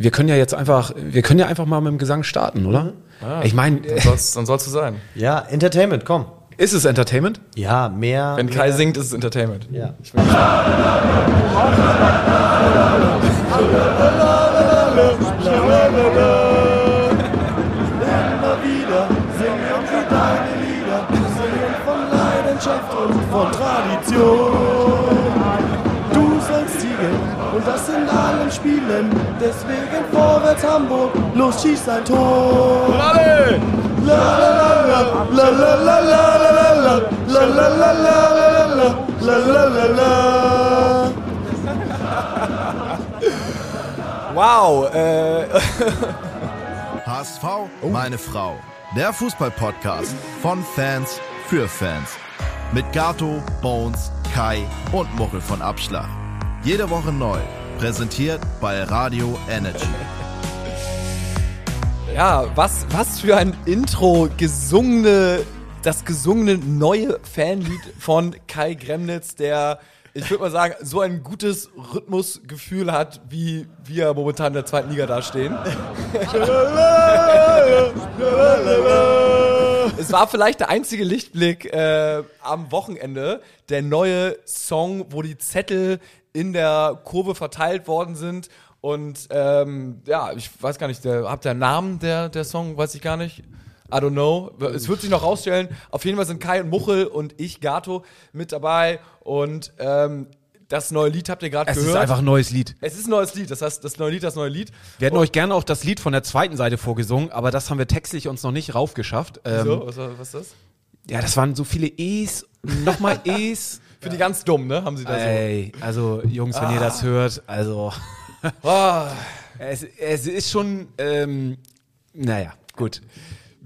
wir können ja jetzt einfach, wir können ja einfach mal mit dem Gesang starten, oder? Ja, ich meine, dann soll's, dann soll's so sein. Ja, Entertainment, komm. ist es Entertainment? Ja, mehr. Wenn mehr, Kai singt, ist es Entertainment. Ja. Ich bin Immer wieder singen wir deine Lieder, singen von Leidenschaft und von Tradition. Allen Spielen, deswegen vorwärts Hamburg, los schieß ein Tor. Alle! La la la la la la la la la la la la la la la la la Wow, äh, HSV, meine Frau. Der Fußball-Podcast von Fans für Fans. Mit Gato, Bones, Kai und Muchel von Abschlag. Jede Woche neu. Präsentiert bei Radio Energy. ja, was, was für ein Intro, gesungene, das gesungene neue Fanlied von Kai Gremnitz, der, ich würde mal sagen, so ein gutes Rhythmusgefühl hat, wie wir momentan in der zweiten Liga dastehen. Es war vielleicht der einzige Lichtblick äh, am Wochenende, der neue Song, wo die Zettel in der Kurve verteilt worden sind. Und ähm, ja, ich weiß gar nicht, der, habt ihr einen Namen der, der Song? Weiß ich gar nicht. I don't know. Es wird sich noch rausstellen. Auf jeden Fall sind Kai und Muchel und ich, Gato, mit dabei. Und ähm, das neue Lied habt ihr gerade Es gehört. ist einfach ein neues Lied. es ist ein neues Lied. Das heißt, das neue Lied, das neue Lied. Wir hätten euch gerne auch das Lied von der zweiten Seite vorgesungen, aber das haben wir textlich uns noch nicht raufgeschafft. Ähm, So, was, was ist das? Ja, das waren so viele E's, nochmal E's. Für die ganz dumm, ne? Haben sie da so. Ey, also Jungs, wenn ihr das hört, also Ah. es, es ist schon, ähm, naja, gut.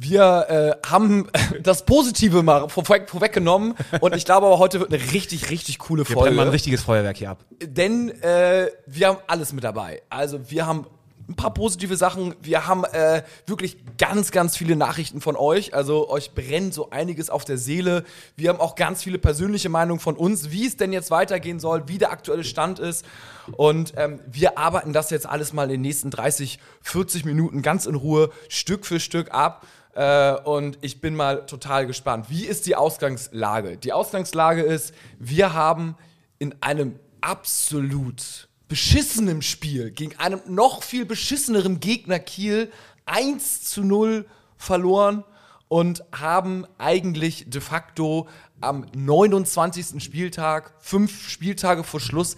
Wir äh, haben das Positive mal vorweg, vorweggenommen und ich glaube aber heute wird eine richtig, richtig coole Wir brennen Folge. mal ein richtiges Feuerwerk hier ab. denn äh, wir haben alles mit dabei. Also wir haben ein paar positive Sachen. Wir haben äh, wirklich ganz, ganz viele Nachrichten von euch. Also euch brennt so einiges auf der Seele. Wir haben auch ganz viele persönliche Meinungen von uns, wie es denn jetzt weitergehen soll, wie der aktuelle Stand ist. Und ähm, wir arbeiten das jetzt alles mal in den nächsten 30, 40 Minuten ganz in Ruhe, Stück für Stück ab. Äh, und ich bin mal total gespannt. Wie ist die Ausgangslage? Die Ausgangslage ist, wir haben in einem absolut beschissenem Spiel gegen einem noch viel beschisseneren Gegner Kiel 1 zu 0 verloren und haben eigentlich de facto am 29. Spieltag, fünf Spieltage vor Schluss,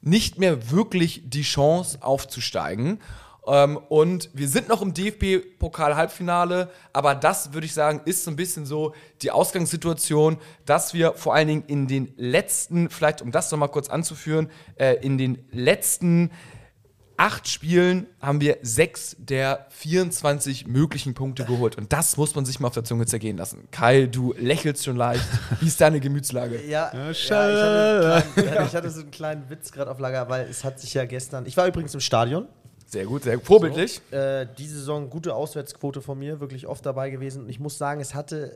nicht mehr wirklich die Chance aufzusteigen. Ähm, und wir sind noch im DFB-Pokal-Halbfinale, aber das würde ich sagen, ist so ein bisschen so die Ausgangssituation, dass wir vor allen Dingen in den letzten, vielleicht um das nochmal kurz anzuführen, äh, in den letzten acht Spielen haben wir sechs der 24 möglichen Punkte geholt. Und das muss man sich mal auf der Zunge zergehen lassen. Kai, du lächelst schon leicht. Wie ist deine Gemütslage? Ja, ja, ich, hatte einen kleinen, ja, ich hatte so einen kleinen Witz gerade auf Lager, weil es hat sich ja gestern. Ich war übrigens im Stadion. Sehr gut, sehr vorbildlich. Äh, diese Saison gute Auswärtsquote von mir, wirklich oft dabei gewesen. Und ich muss sagen, es hatte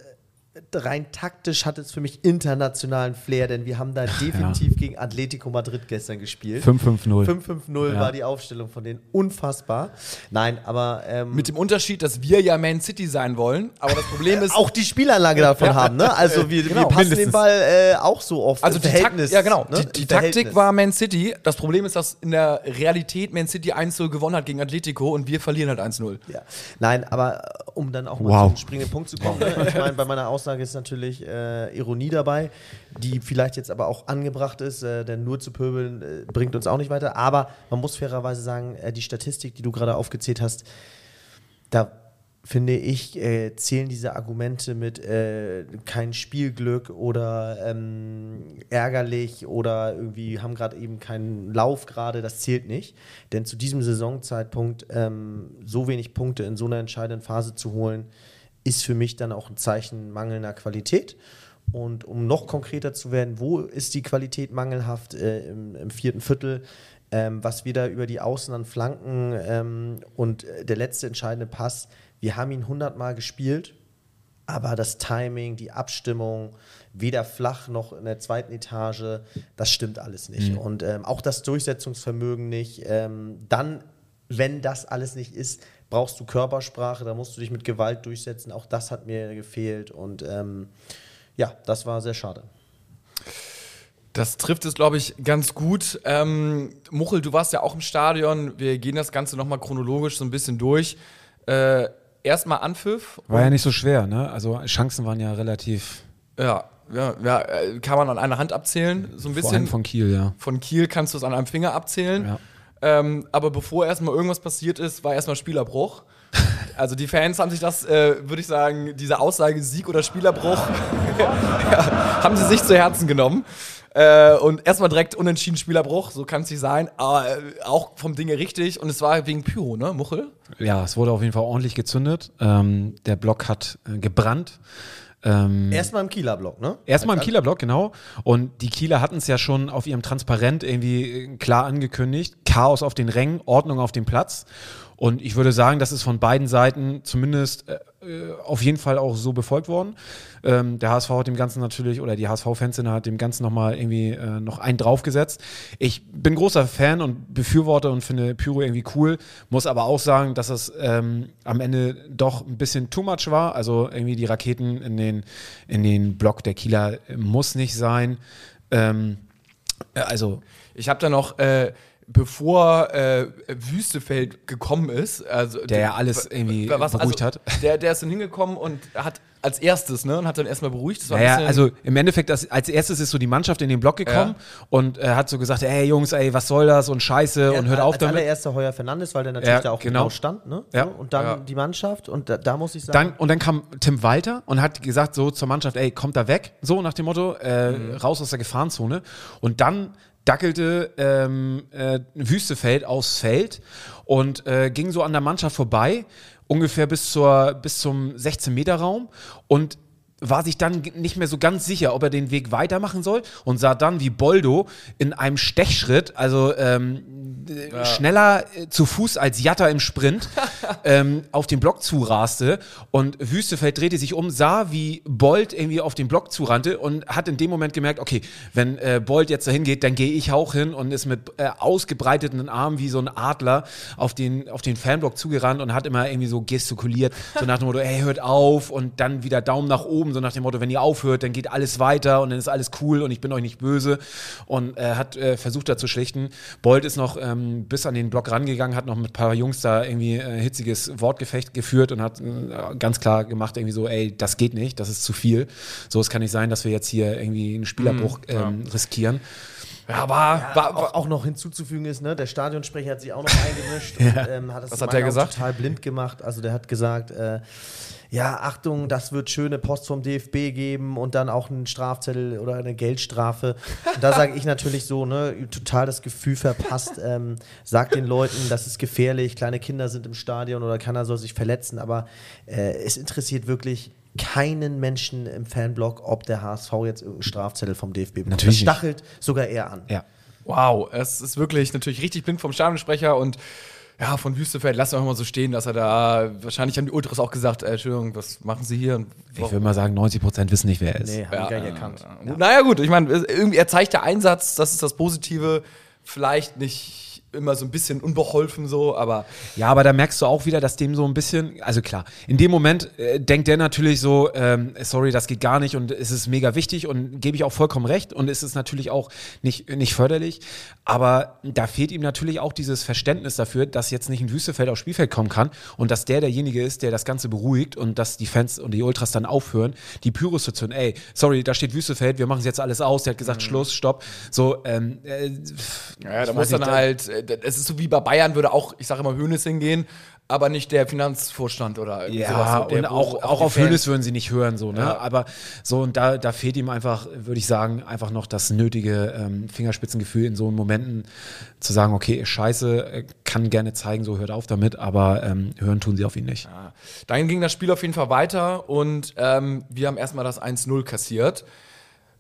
rein taktisch hat es für mich internationalen Flair, denn wir haben da definitiv gegen Atletico Madrid gestern gespielt. 5-5-0. 5-5-0 Ja. war die Aufstellung von denen. Unfassbar. Nein, aber ähm, Mit dem Unterschied, dass wir ja Man City sein wollen. Aber das Problem ist. auch die Spielanlage davon haben, ne? Also wir, Genau, wir passen mindestens. den Ball äh, auch so oft Also im die, Verhältnis. Takt, ja genau, ne? die, die Taktik war Man City. Das Problem ist, dass in der Realität Man City 1-0 gewonnen hat gegen Atletico und wir verlieren halt 1-0. Ja. Nein, aber äh, um dann auch mal Wow. zum springenden Punkt zu kommen. Ne? Ich meine, bei meiner Aussage ist natürlich äh, Ironie dabei, die vielleicht jetzt aber auch angebracht ist, äh, denn nur zu pöbeln äh, bringt uns auch nicht weiter. Aber man muss fairerweise sagen, äh, die Statistik, die du gerade aufgezählt hast, da finde ich, äh, zählen diese Argumente mit äh, kein Spielglück oder ähm, ärgerlich oder irgendwie haben gerade eben keinen Lauf gerade, das zählt nicht. Denn zu diesem Saisonzeitpunkt ähm, so wenig Punkte in so einer entscheidenden Phase zu holen, ist für mich dann auch ein Zeichen mangelnder Qualität. Und um noch konkreter zu werden, wo ist die Qualität mangelhaft äh, im, im vierten Viertel? Ähm, was wir da über die Außen an Flanken ähm, und äh, der letzte entscheidende Pass, wir haben ihn hundertmal gespielt, aber das Timing, die Abstimmung, weder flach noch in der zweiten Etage, das stimmt alles nicht. Und ähm, auch das Durchsetzungsvermögen nicht. Ähm, dann wenn das alles nicht ist, brauchst du Körpersprache, da musst du dich mit Gewalt durchsetzen. Auch das hat mir gefehlt und ähm, ja, das war sehr schade. Das trifft es, glaube ich, ganz gut. Ähm, Muchel, du warst ja auch im Stadion. Wir gehen das Ganze nochmal chronologisch so ein bisschen durch. Äh, Erstmal Anpfiff. War ja nicht so schwer, ne? Also Chancen waren ja relativ. Ja, ja, ja, äh, kann man an einer Hand abzählen, so ein Vor allem bisschen. von Kiel, ja. Von Kiel kannst du es an einem Finger abzählen. Ja. Ähm, aber bevor erstmal irgendwas passiert ist, war erstmal Spielerbruch. Also die Fans haben sich das, äh, würde ich sagen, diese Aussage Sieg oder Spielerbruch, ja, haben sie sich zu Herzen genommen. Äh, und erstmal direkt unentschieden Spielerbruch, so kann es nicht sein. Aber äh, auch vom Dinge richtig. Und es war wegen Pyro, ne, Muchel? Ja, es wurde auf jeden Fall ordentlich gezündet. Ähm, der Block hat äh, gebrannt. Ähm, Erstmal im Kieler Block, ne? Erstmal im Kieler Block, genau. Und die Kieler hatten es ja schon auf ihrem Transparent irgendwie äh, klar angekündigt. Chaos auf den Rängen, Ordnung auf dem Platz. Und ich würde sagen, das ist von beiden Seiten zumindest äh, äh, auf jeden Fall auch so befolgt worden. Ähm, der HSV hat dem Ganzen natürlich, oder die HSV-Fans hat dem Ganzen nochmal irgendwie äh, noch einen draufgesetzt. Ich bin großer Fan und Befürworter und finde Pyro irgendwie cool, muss aber auch sagen, dass es ähm, am Ende doch ein bisschen too much war. Also irgendwie die Raketen in den, in den Block der Kieler äh, muss nicht sein. Ähm, äh, also Ich habe da noch, äh, bevor äh, Wüstefeld gekommen ist, also Der ja alles irgendwie beruhigt hat. Der, der ist dann hingekommen und hat als erstes, ne, und hat dann erstmal beruhigt. Das Naja, also im Endeffekt, das, als erstes ist so die Mannschaft in den Block gekommen und äh, hat so gesagt, ey Jungs, ey, was soll das und Scheiße und hört auf als damit. allererster Heuer Fernandes, weil der natürlich Ja, da auch genau. stand, ne? Ja. So, und dann Ja. die Mannschaft und da, da muss ich sagen, Dann, und dann kam Tim Walter und hat gesagt so zur Mannschaft, ey, kommt da weg, so nach dem Motto, äh, raus aus der Gefahrenzone. Und dann dackelte ähm, äh, Wüstefeld aufs Feld und äh, ging so an der Mannschaft vorbei, ungefähr bis, zur, bis zum 16-Meter-Raum und war sich dann nicht mehr so ganz sicher, ob er den Weg weitermachen soll und sah dann, wie Boldo in einem Stechschritt, also ähm, äh, schneller äh, zu Fuß als Jatta im Sprint, ähm, auf den Block zuraste und Wüstefeld drehte sich um, sah, wie Bolt irgendwie auf den Block zurannte und hat in dem Moment gemerkt, okay, wenn äh, Bolt jetzt dahin geht, dann gehe ich auch hin und ist mit äh, ausgebreiteten Armen wie so ein Adler auf den, auf den Fanblock zugerannt und hat immer irgendwie so gestikuliert, so nach dem Motto, ey, hört auf und dann wieder Daumen nach oben, so nach dem Motto, wenn ihr aufhört, dann geht alles weiter und dann ist alles cool und ich bin euch nicht böse und äh, hat äh, versucht da zu schlichten. Bolt ist noch ähm, bis an den Block rangegangen, hat noch mit ein paar Jungs da irgendwie äh, hitziges Wortgefecht geführt und hat äh, ganz klar gemacht, irgendwie so, ey, das geht nicht, das ist zu viel. So, es kann nicht sein, dass wir jetzt hier irgendwie einen Spielerbruch ähm, riskieren. Ja, war, war, auch, auch noch hinzuzufügen ist, ne, der Stadionsprecher hat sich auch noch eingemischt und ähm, hat es Was hat der gesagt? total blind gemacht. Also der hat gesagt, äh, ja, Achtung, das wird schöne Post vom DFB geben und dann auch einen Strafzettel oder eine Geldstrafe. Und da sage ich natürlich so, ne, total das Gefühl verpasst, ähm, sagt den Leuten, das ist gefährlich, kleine Kinder sind im Stadion oder keiner soll sich verletzen, aber äh, es interessiert wirklich keinen Menschen im Fanblock, ob der HSV jetzt irgendeinen Strafzettel vom DFB bekommt. Natürlich das nicht. stachelt sogar eher an. Ja. Wow, es ist wirklich natürlich richtig blind vom Stadionsprecher und ja, von Wüstefeld, lass doch mal so stehen, dass er da, wahrscheinlich haben die Ultras auch gesagt, äh, Entschuldigung, was machen sie hier? Ich würde mal sagen, 90 Prozent wissen nicht, wer er ist. Nee, haben die gar nicht erkannt. Naja, gut, ich meine, irgendwie, er zeigt der Einsatz, das ist das Positive, vielleicht nicht immer so ein bisschen unbeholfen so, aber Ja, aber da merkst du auch wieder, dass dem so ein bisschen, also klar, in dem Moment äh, denkt der natürlich so, ähm, sorry, das geht gar nicht und es ist mega wichtig und gebe ich auch vollkommen recht und es ist natürlich auch nicht, nicht förderlich, aber da fehlt ihm natürlich auch dieses Verständnis dafür, dass jetzt nicht ein Wüstefeld aufs Spielfeld kommen kann und dass der derjenige ist, der das Ganze beruhigt und dass die Fans und die Ultras dann aufhören, die Pyros zu zünden, ey, sorry, da steht Wüstefeld, wir machen jetzt alles aus, der hat gesagt, Schluss, Stopp, so, ähm, äh, ja, da muss dann halt, äh, es ist so wie bei Bayern würde auch, ich sage immer, Hönes hingehen, aber nicht der Finanzvorstand oder irgendwie Ja, sowas, so, der, und auch, auch die auf Hönes würden sie nicht hören, so, ne? Ja. Aber so, und da, da fehlt ihm einfach, würde ich sagen, einfach noch das nötige ähm, Fingerspitzengefühl in so Momenten zu sagen, okay, scheiße, äh, kann gerne zeigen, so hört auf damit, aber ähm, hören tun sie auf ihn nicht. Dann ging das Spiel auf jeden Fall weiter und ähm, wir haben erstmal das 1-0 kassiert.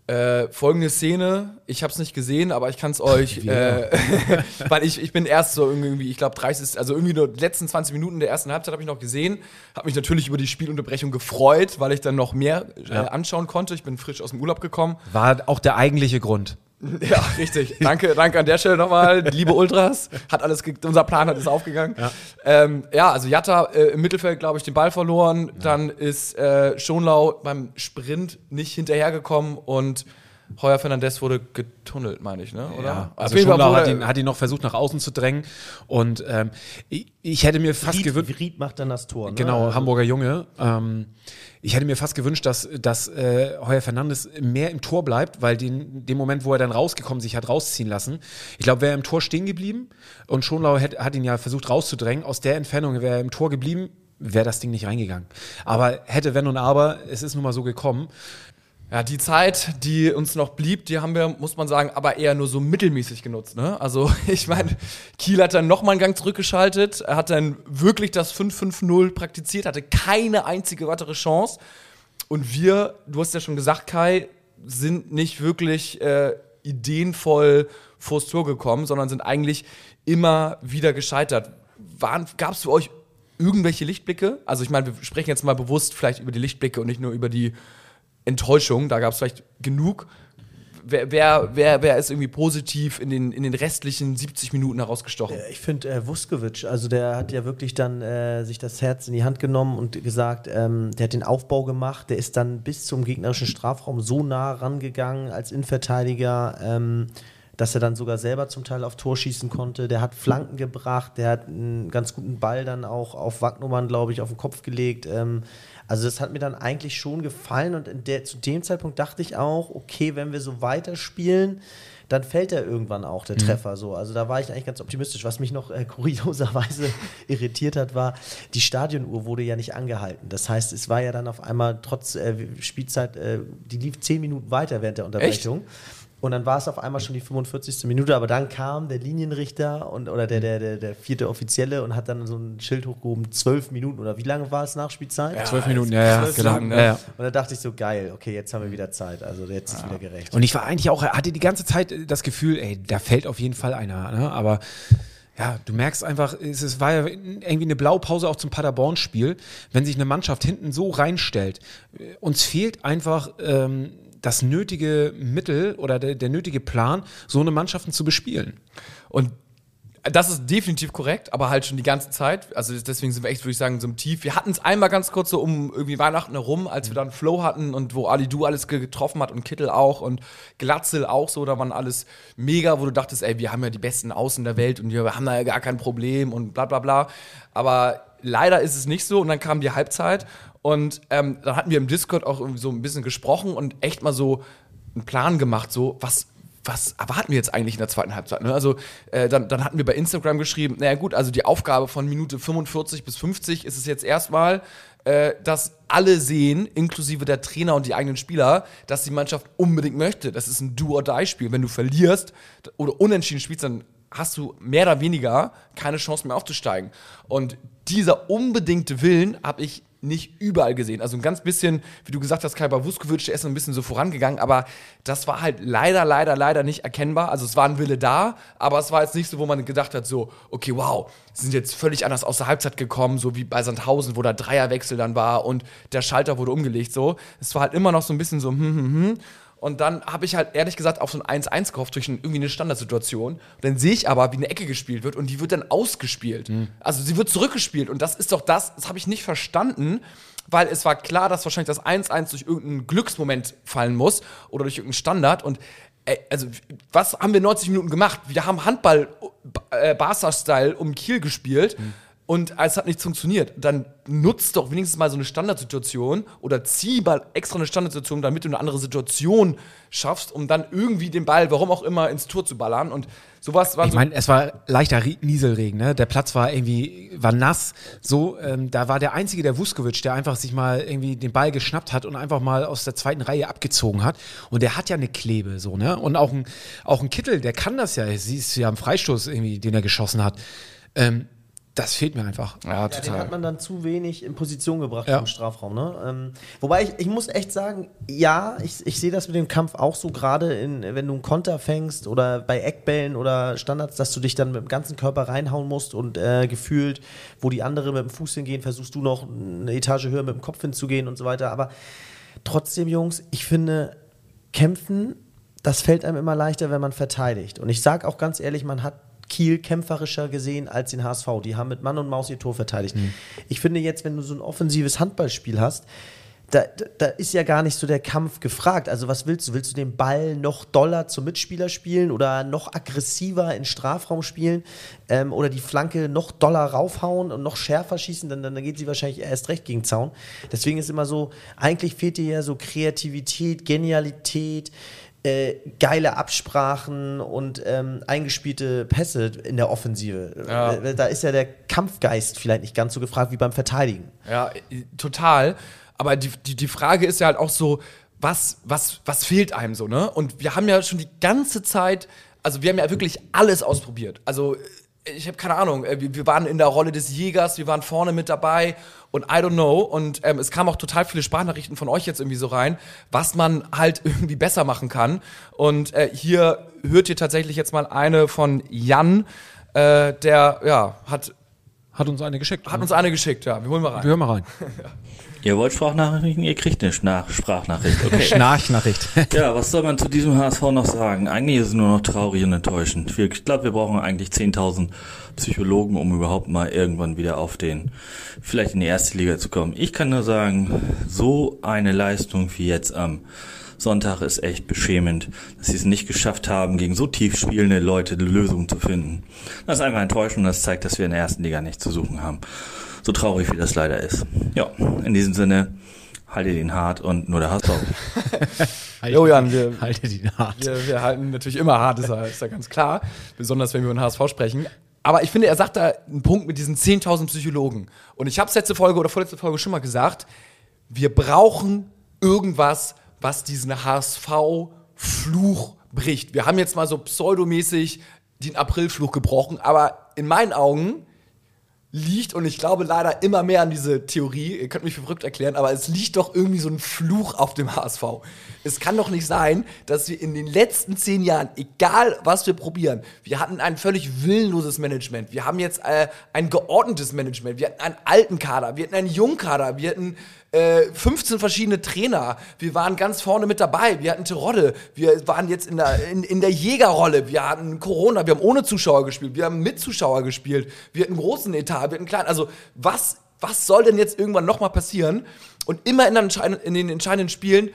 Äh, folgende Szene, ich habe es nicht gesehen, aber ich kann es euch, äh, weil ich, ich bin erst so irgendwie, ich glaube 30, also irgendwie nur die letzten 20 Minuten der ersten Halbzeit habe ich noch gesehen, habe mich natürlich über die Spielunterbrechung gefreut, weil ich dann noch mehr äh, anschauen konnte. Ich bin frisch aus dem Urlaub gekommen. War auch der eigentliche Grund. Ja, richtig. Danke, danke an der Stelle nochmal. Liebe Ultras, hat alles, unser Plan hat ist aufgegangen. Ja, ähm, ja also Jatta äh, im Mittelfeld, glaube ich, den Ball verloren. Dann ist äh, Schonlau beim Sprint nicht hinterhergekommen und Heuer Fernandes wurde getunnelt, meine ich, ne? Oder? Ja, also Schonlau hat ihn, hat ihn noch versucht, nach außen zu drängen. Und ähm, ich, ich hätte mir fast gewünscht. Ried, Ried macht dann das Tor. Ne? Genau, Also, Hamburger Junge. Ähm, ich hätte mir fast gewünscht, dass, dass äh, Heuer Fernandes mehr im Tor bleibt, weil den, dem Moment, wo er dann rausgekommen sich hat rausziehen lassen, ich glaube, wäre er im Tor stehen geblieben und Schonlau hätt, hat ihn ja versucht rauszudrängen. Aus der Entfernung wäre er im Tor geblieben, wäre das Ding nicht reingegangen. Aber hätte, wenn und aber, es ist nun mal so gekommen. Ja, die Zeit, die uns noch blieb, die haben wir, muss man sagen, aber eher nur so mittelmäßig genutzt. Ne? Also, ich meine, Kiel hat dann nochmal einen Gang zurückgeschaltet, er hat dann wirklich das 5-5-0 praktiziert, hatte keine einzige weitere Chance. Und wir, du hast ja schon gesagt, Kai, sind nicht wirklich äh, ideenvoll vors Tor gekommen, sondern sind eigentlich immer wieder gescheitert. Gab es für euch irgendwelche Lichtblicke? Also ich meine, wir sprechen jetzt mal bewusst vielleicht über die Lichtblicke und nicht nur über die Enttäuschung. Da gab es vielleicht genug. Wer, wer, wer, wer ist irgendwie positiv in den, in den restlichen 70 Minuten herausgestochen? Ich finde äh, Vuskovic, also der hat ja wirklich dann äh, sich das Herz in die Hand genommen und gesagt, ähm, der hat den Aufbau gemacht, der ist dann bis zum gegnerischen Strafraum so nah rangegangen als Innenverteidiger, ähm, dass er dann sogar selber zum Teil auf Tor schießen konnte. Der hat Flanken gebracht, der hat einen ganz guten Ball dann auch auf Wagnummern, glaube ich, auf den Kopf gelegt. Ähm, also das hat mir dann eigentlich schon gefallen und in der, zu dem Zeitpunkt dachte ich auch, okay, wenn wir so weiterspielen, dann fällt er irgendwann auch, der Treffer so. Also da war ich eigentlich ganz optimistisch. Was mich noch äh, kurioserweise irritiert hat, war, die Stadionuhr wurde ja nicht angehalten. Das heißt, es war ja dann auf einmal trotz äh, Spielzeit, äh, die lief zehn Minuten weiter während der Unterbrechung. Und dann war es auf einmal schon die 45. Minute, aber dann kam der Linienrichter und, oder der, der, der, der vierte Offizielle und hat dann so ein Schild hochgehoben, zwölf Minuten oder wie lange war es Nachspielzeit? Zwölf Minuten, ja, ja, zwölf genau. Minuten, ne? Ja, ja. Und da dachte ich so, geil, okay, jetzt haben wir wieder Zeit. Also jetzt ist wieder gerecht. Und ich war eigentlich auch, hatte die ganze Zeit das Gefühl, ey, da fällt auf jeden Fall einer. Ne? Aber ja, du merkst einfach, es, war ja irgendwie eine Blaupause auch zum Paderborn-Spiel, wenn sich eine Mannschaft hinten so reinstellt. Uns fehlt einfach ähm, das nötige Mittel oder der, der nötige Plan, so eine Mannschaften zu bespielen. Und das ist definitiv korrekt, aber halt schon die ganze Zeit. Also deswegen sind wir echt, würde ich sagen, so im Tief. Wir hatten es einmal ganz kurz so um irgendwie Weihnachten herum, als wir dann Flow hatten und wo Ali Du alles getroffen hat und Kittel auch und Glatzel auch so, da waren alles mega, wo du dachtest, ey, wir haben ja die besten Außen der Welt und wir haben da ja gar kein Problem und bla bla bla. Aber leider ist es nicht so und dann kam die Halbzeit und ähm, dann hatten wir im Discord auch irgendwie so ein bisschen gesprochen und echt mal so einen Plan gemacht, so was was erwarten wir jetzt eigentlich in der zweiten Halbzeit? Ne? Also äh, dann, dann hatten wir bei Instagram geschrieben, naja gut, also die Aufgabe von Minute 45 bis 50 ist es jetzt erstmal, äh, dass alle sehen, inklusive der Trainer und die eigenen Spieler, dass die Mannschaft unbedingt möchte. Das ist ein Do-or-Die-Spiel. Wenn du verlierst oder unentschieden spielst, dann hast du mehr oder weniger keine Chance mehr aufzusteigen. Und dieser unbedingte Willen habe ich nicht überall gesehen. Also ein ganz bisschen, wie du gesagt hast, Kai Wuskovic, der ist ein bisschen so vorangegangen, aber das war halt leider, leider, leider nicht erkennbar. Also es war ein Wille da, aber es war jetzt nicht so, wo man gedacht hat, so, okay, wow, sie sind jetzt völlig anders aus der Halbzeit gekommen, so wie bei Sandhausen, wo da Dreierwechsel dann war und der Schalter wurde umgelegt, so. Es war halt immer noch so ein bisschen so, hm, hm, hm. Und dann habe ich halt ehrlich gesagt auf so ein 1-1 gehofft durch ein, irgendwie eine Standardsituation. Und dann sehe ich aber, wie eine Ecke gespielt wird und die wird dann ausgespielt. Also sie wird zurückgespielt und das ist doch das, das habe ich nicht verstanden, weil es war klar, dass wahrscheinlich das 1-1 durch irgendeinen Glücksmoment fallen muss oder durch irgendeinen Standard und ey, also was haben wir 90 Minuten gemacht? Wir haben Handball äh, Barca-Style um Kiel gespielt. Und es hat nicht funktioniert. Dann nutzt doch wenigstens mal so eine Standardsituation oder zieh mal extra eine Standardsituation, damit du eine andere Situation schaffst, um dann irgendwie den Ball, warum auch immer, ins Tor zu ballern. Und sowas war Ich so. meine, es war leichter Nieselregen, ne? Der Platz war irgendwie, war nass. So, ähm, da war der einzige, der Vuskovic, der einfach sich mal irgendwie den Ball geschnappt hat und einfach mal aus der zweiten Reihe abgezogen hat. Und der hat ja eine Klebe, so, ne? Und auch ein, auch ein Kittel, der kann das ja. Siehst du ja am Freistoß irgendwie, den er geschossen hat. Ähm, das fehlt mir einfach. ja, Ja, den hat total. man dann zu wenig in Position gebracht Ja. im Strafraum. Ne? Ähm, wobei ich, ich muss echt sagen, ja, ich, ich sehe das mit dem Kampf auch so gerade, in, wenn du einen Konter fängst oder bei Eckbällen oder Standards, dass du dich dann mit dem ganzen Körper reinhauen musst und äh, gefühlt, wo die anderen mit dem Fuß hingehen, versuchst du noch eine Etage höher mit dem Kopf hinzugehen und so weiter. Aber trotzdem, Jungs, ich finde, kämpfen das fällt einem immer leichter, wenn man verteidigt. Und ich sage auch ganz ehrlich, man hat Kiel kämpferischer gesehen als den HSV. Die haben mit Mann und Maus ihr Tor verteidigt. Ich finde jetzt, wenn du so ein offensives Handballspiel hast, da, da, da ist ja gar nicht so der Kampf gefragt. Also was willst du? Willst du den Ball noch doller zum Mitspieler spielen oder noch aggressiver in Strafraum spielen ähm, oder die Flanke noch doller raufhauen und noch schärfer schießen? Dann, dann geht sie wahrscheinlich erst recht gegen Zaun. Deswegen ist immer so, eigentlich fehlt dir ja so Kreativität, Genialität, äh, geile Absprachen und ähm, eingespielte Pässe in der Offensive. Ja. Äh, Da ist ja der Kampfgeist vielleicht nicht ganz so gefragt wie beim Verteidigen. Ja, äh, total. Aber die, die, die Frage ist ja halt auch so, was, was, was fehlt einem so, ne? Und wir haben ja schon die ganze Zeit, also wir haben ja wirklich alles ausprobiert. Also äh, ich habe keine Ahnung, äh, wir, waren in der Rolle des Jägers, wir waren vorne mit dabei und I don't know. Und ähm, es kamen auch total viele Sprachnachrichten von euch jetzt irgendwie so rein, was man halt irgendwie besser machen kann. Und äh, hier hört ihr tatsächlich jetzt mal eine von Jan, äh, der ja hat, Hat uns eine geschickt. hat uns eine geschickt, ja. Wir holen mal rein. Wir hören mal rein. Ihr wollt Sprachnachrichten, ihr kriegt eine Schnach Sprachnachricht. Okay. Schnarchnachricht. ja, was soll man zu diesem HSV noch sagen? Eigentlich ist es nur noch traurig und enttäuschend. Ich glaube, wir brauchen eigentlich 10.000 Psychologen, um überhaupt mal irgendwann wieder auf den, vielleicht in die erste Liga zu kommen. Ich kann nur sagen, so eine Leistung wie jetzt am Sonntag ist echt beschämend, dass sie es nicht geschafft haben, gegen so tief spielende Leute eine Lösung zu finden. Das ist einfach enttäuschend und das zeigt, dass wir in der ersten Liga nichts zu suchen haben. So traurig wie das leider ist. Ja, in diesem Sinne, haltet ihn hart und nur der HSV. Jo, Jan, wir, Halte die hart. wir, wir halten natürlich immer hart, ist ja, ist ja ganz klar. Besonders wenn wir über den HSV sprechen. Aber ich finde, er sagt da einen Punkt mit diesen 10.000 Psychologen. Und ich habe es letzte Folge oder vorletzte Folge schon mal gesagt, wir brauchen irgendwas, was diesen HSV-Fluch bricht. Wir haben jetzt mal so pseudomäßig den Aprilfluch gebrochen, aber in meinen Augen liegt, und ich glaube leider immer mehr an diese Theorie, ihr könnt mich für verrückt erklären, aber es liegt doch irgendwie so ein Fluch auf dem HSV. Es kann doch nicht sein, dass wir in den letzten zehn Jahren, egal was wir probieren, wir hatten ein völlig willenloses Management, wir haben jetzt äh, ein geordnetes Management, wir hatten einen alten Kader, wir hatten einen jungen Kader, wir hatten äh, 15 verschiedene Trainer. Wir waren ganz vorne mit dabei. Wir hatten Terodde. Wir waren jetzt in der, in, in der Jägerrolle. Wir hatten Corona. Wir haben ohne Zuschauer gespielt. Wir haben mit Zuschauer gespielt. Wir hatten großen Etat. Wir hatten kleinen. Also, was, was soll denn jetzt irgendwann nochmal passieren? Und immer in, den entscheidenden- in den entscheidenden Spielen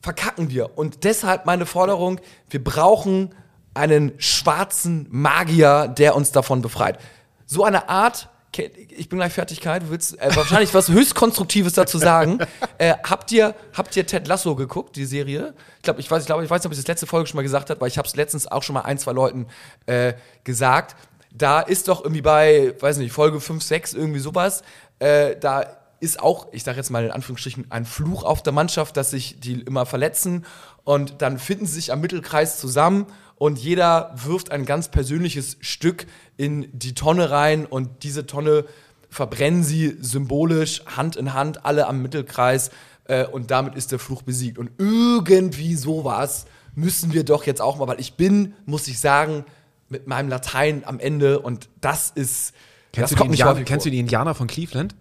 verkacken wir. Und deshalb meine Forderung: Wir brauchen einen schwarzen Magier, der uns davon befreit. So eine Art ich bin gleich Fertigkeit. Du willst äh, wahrscheinlich was höchst Konstruktives dazu sagen. Äh, habt ihr habt ihr Ted Lasso geguckt, die Serie? Ich glaube, ich weiß, ich glaube, ich weiß nicht, ob ich das letzte Folge schon mal gesagt habe, weil ich habe es letztens auch schon mal ein, zwei Leuten äh, gesagt. Da ist doch irgendwie bei, weiß nicht, Folge 5, 6 irgendwie sowas. Äh, da ist auch, ich sage jetzt mal in Anführungsstrichen, ein Fluch auf der Mannschaft, dass sich die immer verletzen und dann finden sie sich am Mittelkreis zusammen und jeder wirft ein ganz persönliches Stück in die Tonne rein und diese Tonne verbrennen sie symbolisch Hand in Hand alle am Mittelkreis äh, und damit ist der Fluch besiegt und irgendwie sowas müssen wir doch jetzt auch mal, weil ich bin, muss ich sagen, mit meinem Latein am Ende und das ist Kennst, das du die, Indianer, kennst du die Indianer von Cleveland?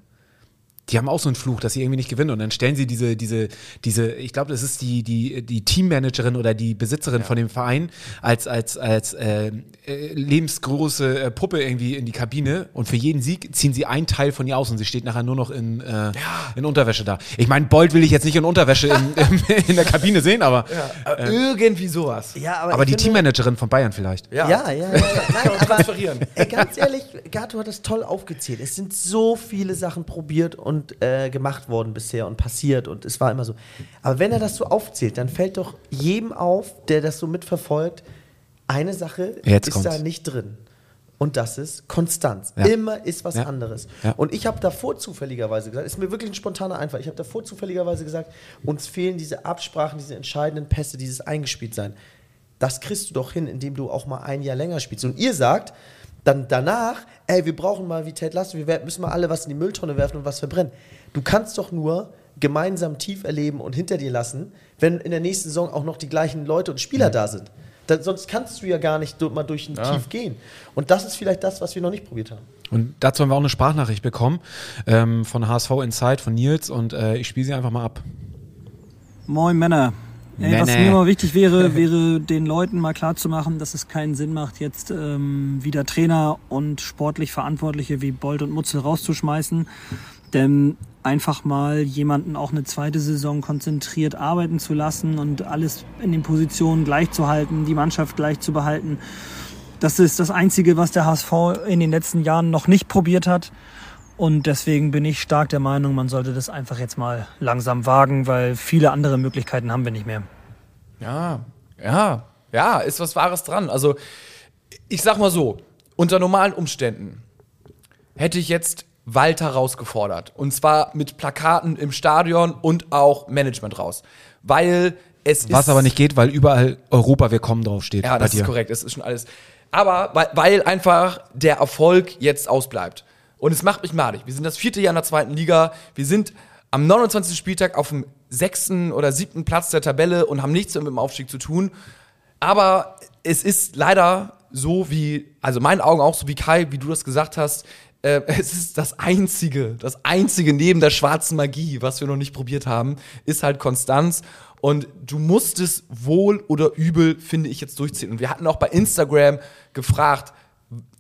Die haben auch so einen Fluch, dass sie irgendwie nicht gewinnen. Und dann stellen sie diese, diese, diese, ich glaube, das ist die, die, die Teammanagerin oder die Besitzerin von dem Verein als, als, als äh, äh, lebensgroße äh, Puppe irgendwie in die Kabine. Und für jeden Sieg ziehen sie einen Teil von ihr aus und sie steht nachher nur noch in, äh, in Unterwäsche da. Ich meine, Bolt will ich jetzt nicht in Unterwäsche in, in, der Kabine sehen, aber, Aber irgendwie sowas. Ja, aber ich die Teammanagerin von Bayern vielleicht. Ja, ja, ja. ja. Nein, aber, transferieren. ey, ganz ehrlich, Gato hat das toll aufgezählt. Es sind so viele Sachen probiert und äh, gemacht worden bisher und passiert und es war immer so. Aber wenn er das so aufzählt, dann fällt doch jedem auf, der das so mitverfolgt, eine Sache Jetzt ist kommt's. da nicht drin. Und das ist Konstanz. Ja. Immer ist was Ja. anderes. Ja. Und ich habe davor zufälligerweise gesagt, ist mir wirklich ein spontaner Einfall, ich habe davor zufälligerweise gesagt, uns fehlen diese Absprachen, diese entscheidenden Pässe, dieses Eingespieltsein. Das kriegst du doch hin, indem du auch mal ein Jahr länger spielst. Und ihr sagt dann danach, ey, wir brauchen mal wie Ted Lasso, wir müssen mal alle was in die Mülltonne werfen und was verbrennen. Du kannst doch nur gemeinsam tief erleben und hinter dir lassen, wenn in der nächsten Saison auch noch die gleichen Leute und Spieler da sind. Da, sonst kannst du ja gar nicht mal durch ein Tief gehen. Und das ist vielleicht das, was wir noch nicht probiert haben. Und dazu haben wir auch eine Sprachnachricht bekommen ähm, von HSV Inside von Nils und äh, ich spiele sie einfach mal ab. Moin Männer. Ey, Nee, was nee. mir mal wichtig wäre, wäre den Leuten mal klarzumachen, dass es keinen Sinn macht, jetzt ähm, wieder Trainer und sportlich Verantwortliche wie Bold und Mutzel rauszuschmeißen. Denn einfach mal jemanden auch eine zweite Saison konzentriert arbeiten zu lassen und alles in den Positionen gleich zu halten, die Mannschaft gleich zu behalten. Das ist das Einzige, was der HSV in den letzten Jahren noch nicht probiert hat. Und deswegen bin ich stark der Meinung, man sollte das einfach jetzt mal langsam wagen, weil viele andere Möglichkeiten haben wir nicht mehr. Ja, ja, ja, ist was Wahres dran. Also, ich sag mal so, unter normalen Umständen hätte ich jetzt Walter rausgefordert. Und zwar mit Plakaten im Stadion und auch Management raus. Weil es Was ist. aber nicht geht, weil überall Europa, wir kommen drauf steht. Ja, bei das dir. ist korrekt, das ist schon alles. Aber weil, weil einfach der Erfolg jetzt ausbleibt. Und es macht mich madig. Wir sind das vierte Jahr in der zweiten Liga. Wir sind am 29. Spieltag auf dem sechsten oder siebten Platz der Tabelle und haben nichts mit dem Aufstieg zu tun. Aber es ist leider so wie, also in meinen Augen auch so wie Kai, wie du das gesagt hast, äh, es ist das einzige, das einzige neben der schwarzen Magie, was wir noch nicht probiert haben, ist halt Konstanz. Und du musst es wohl oder übel, finde ich, jetzt durchziehen. Und wir hatten auch bei Instagram gefragt,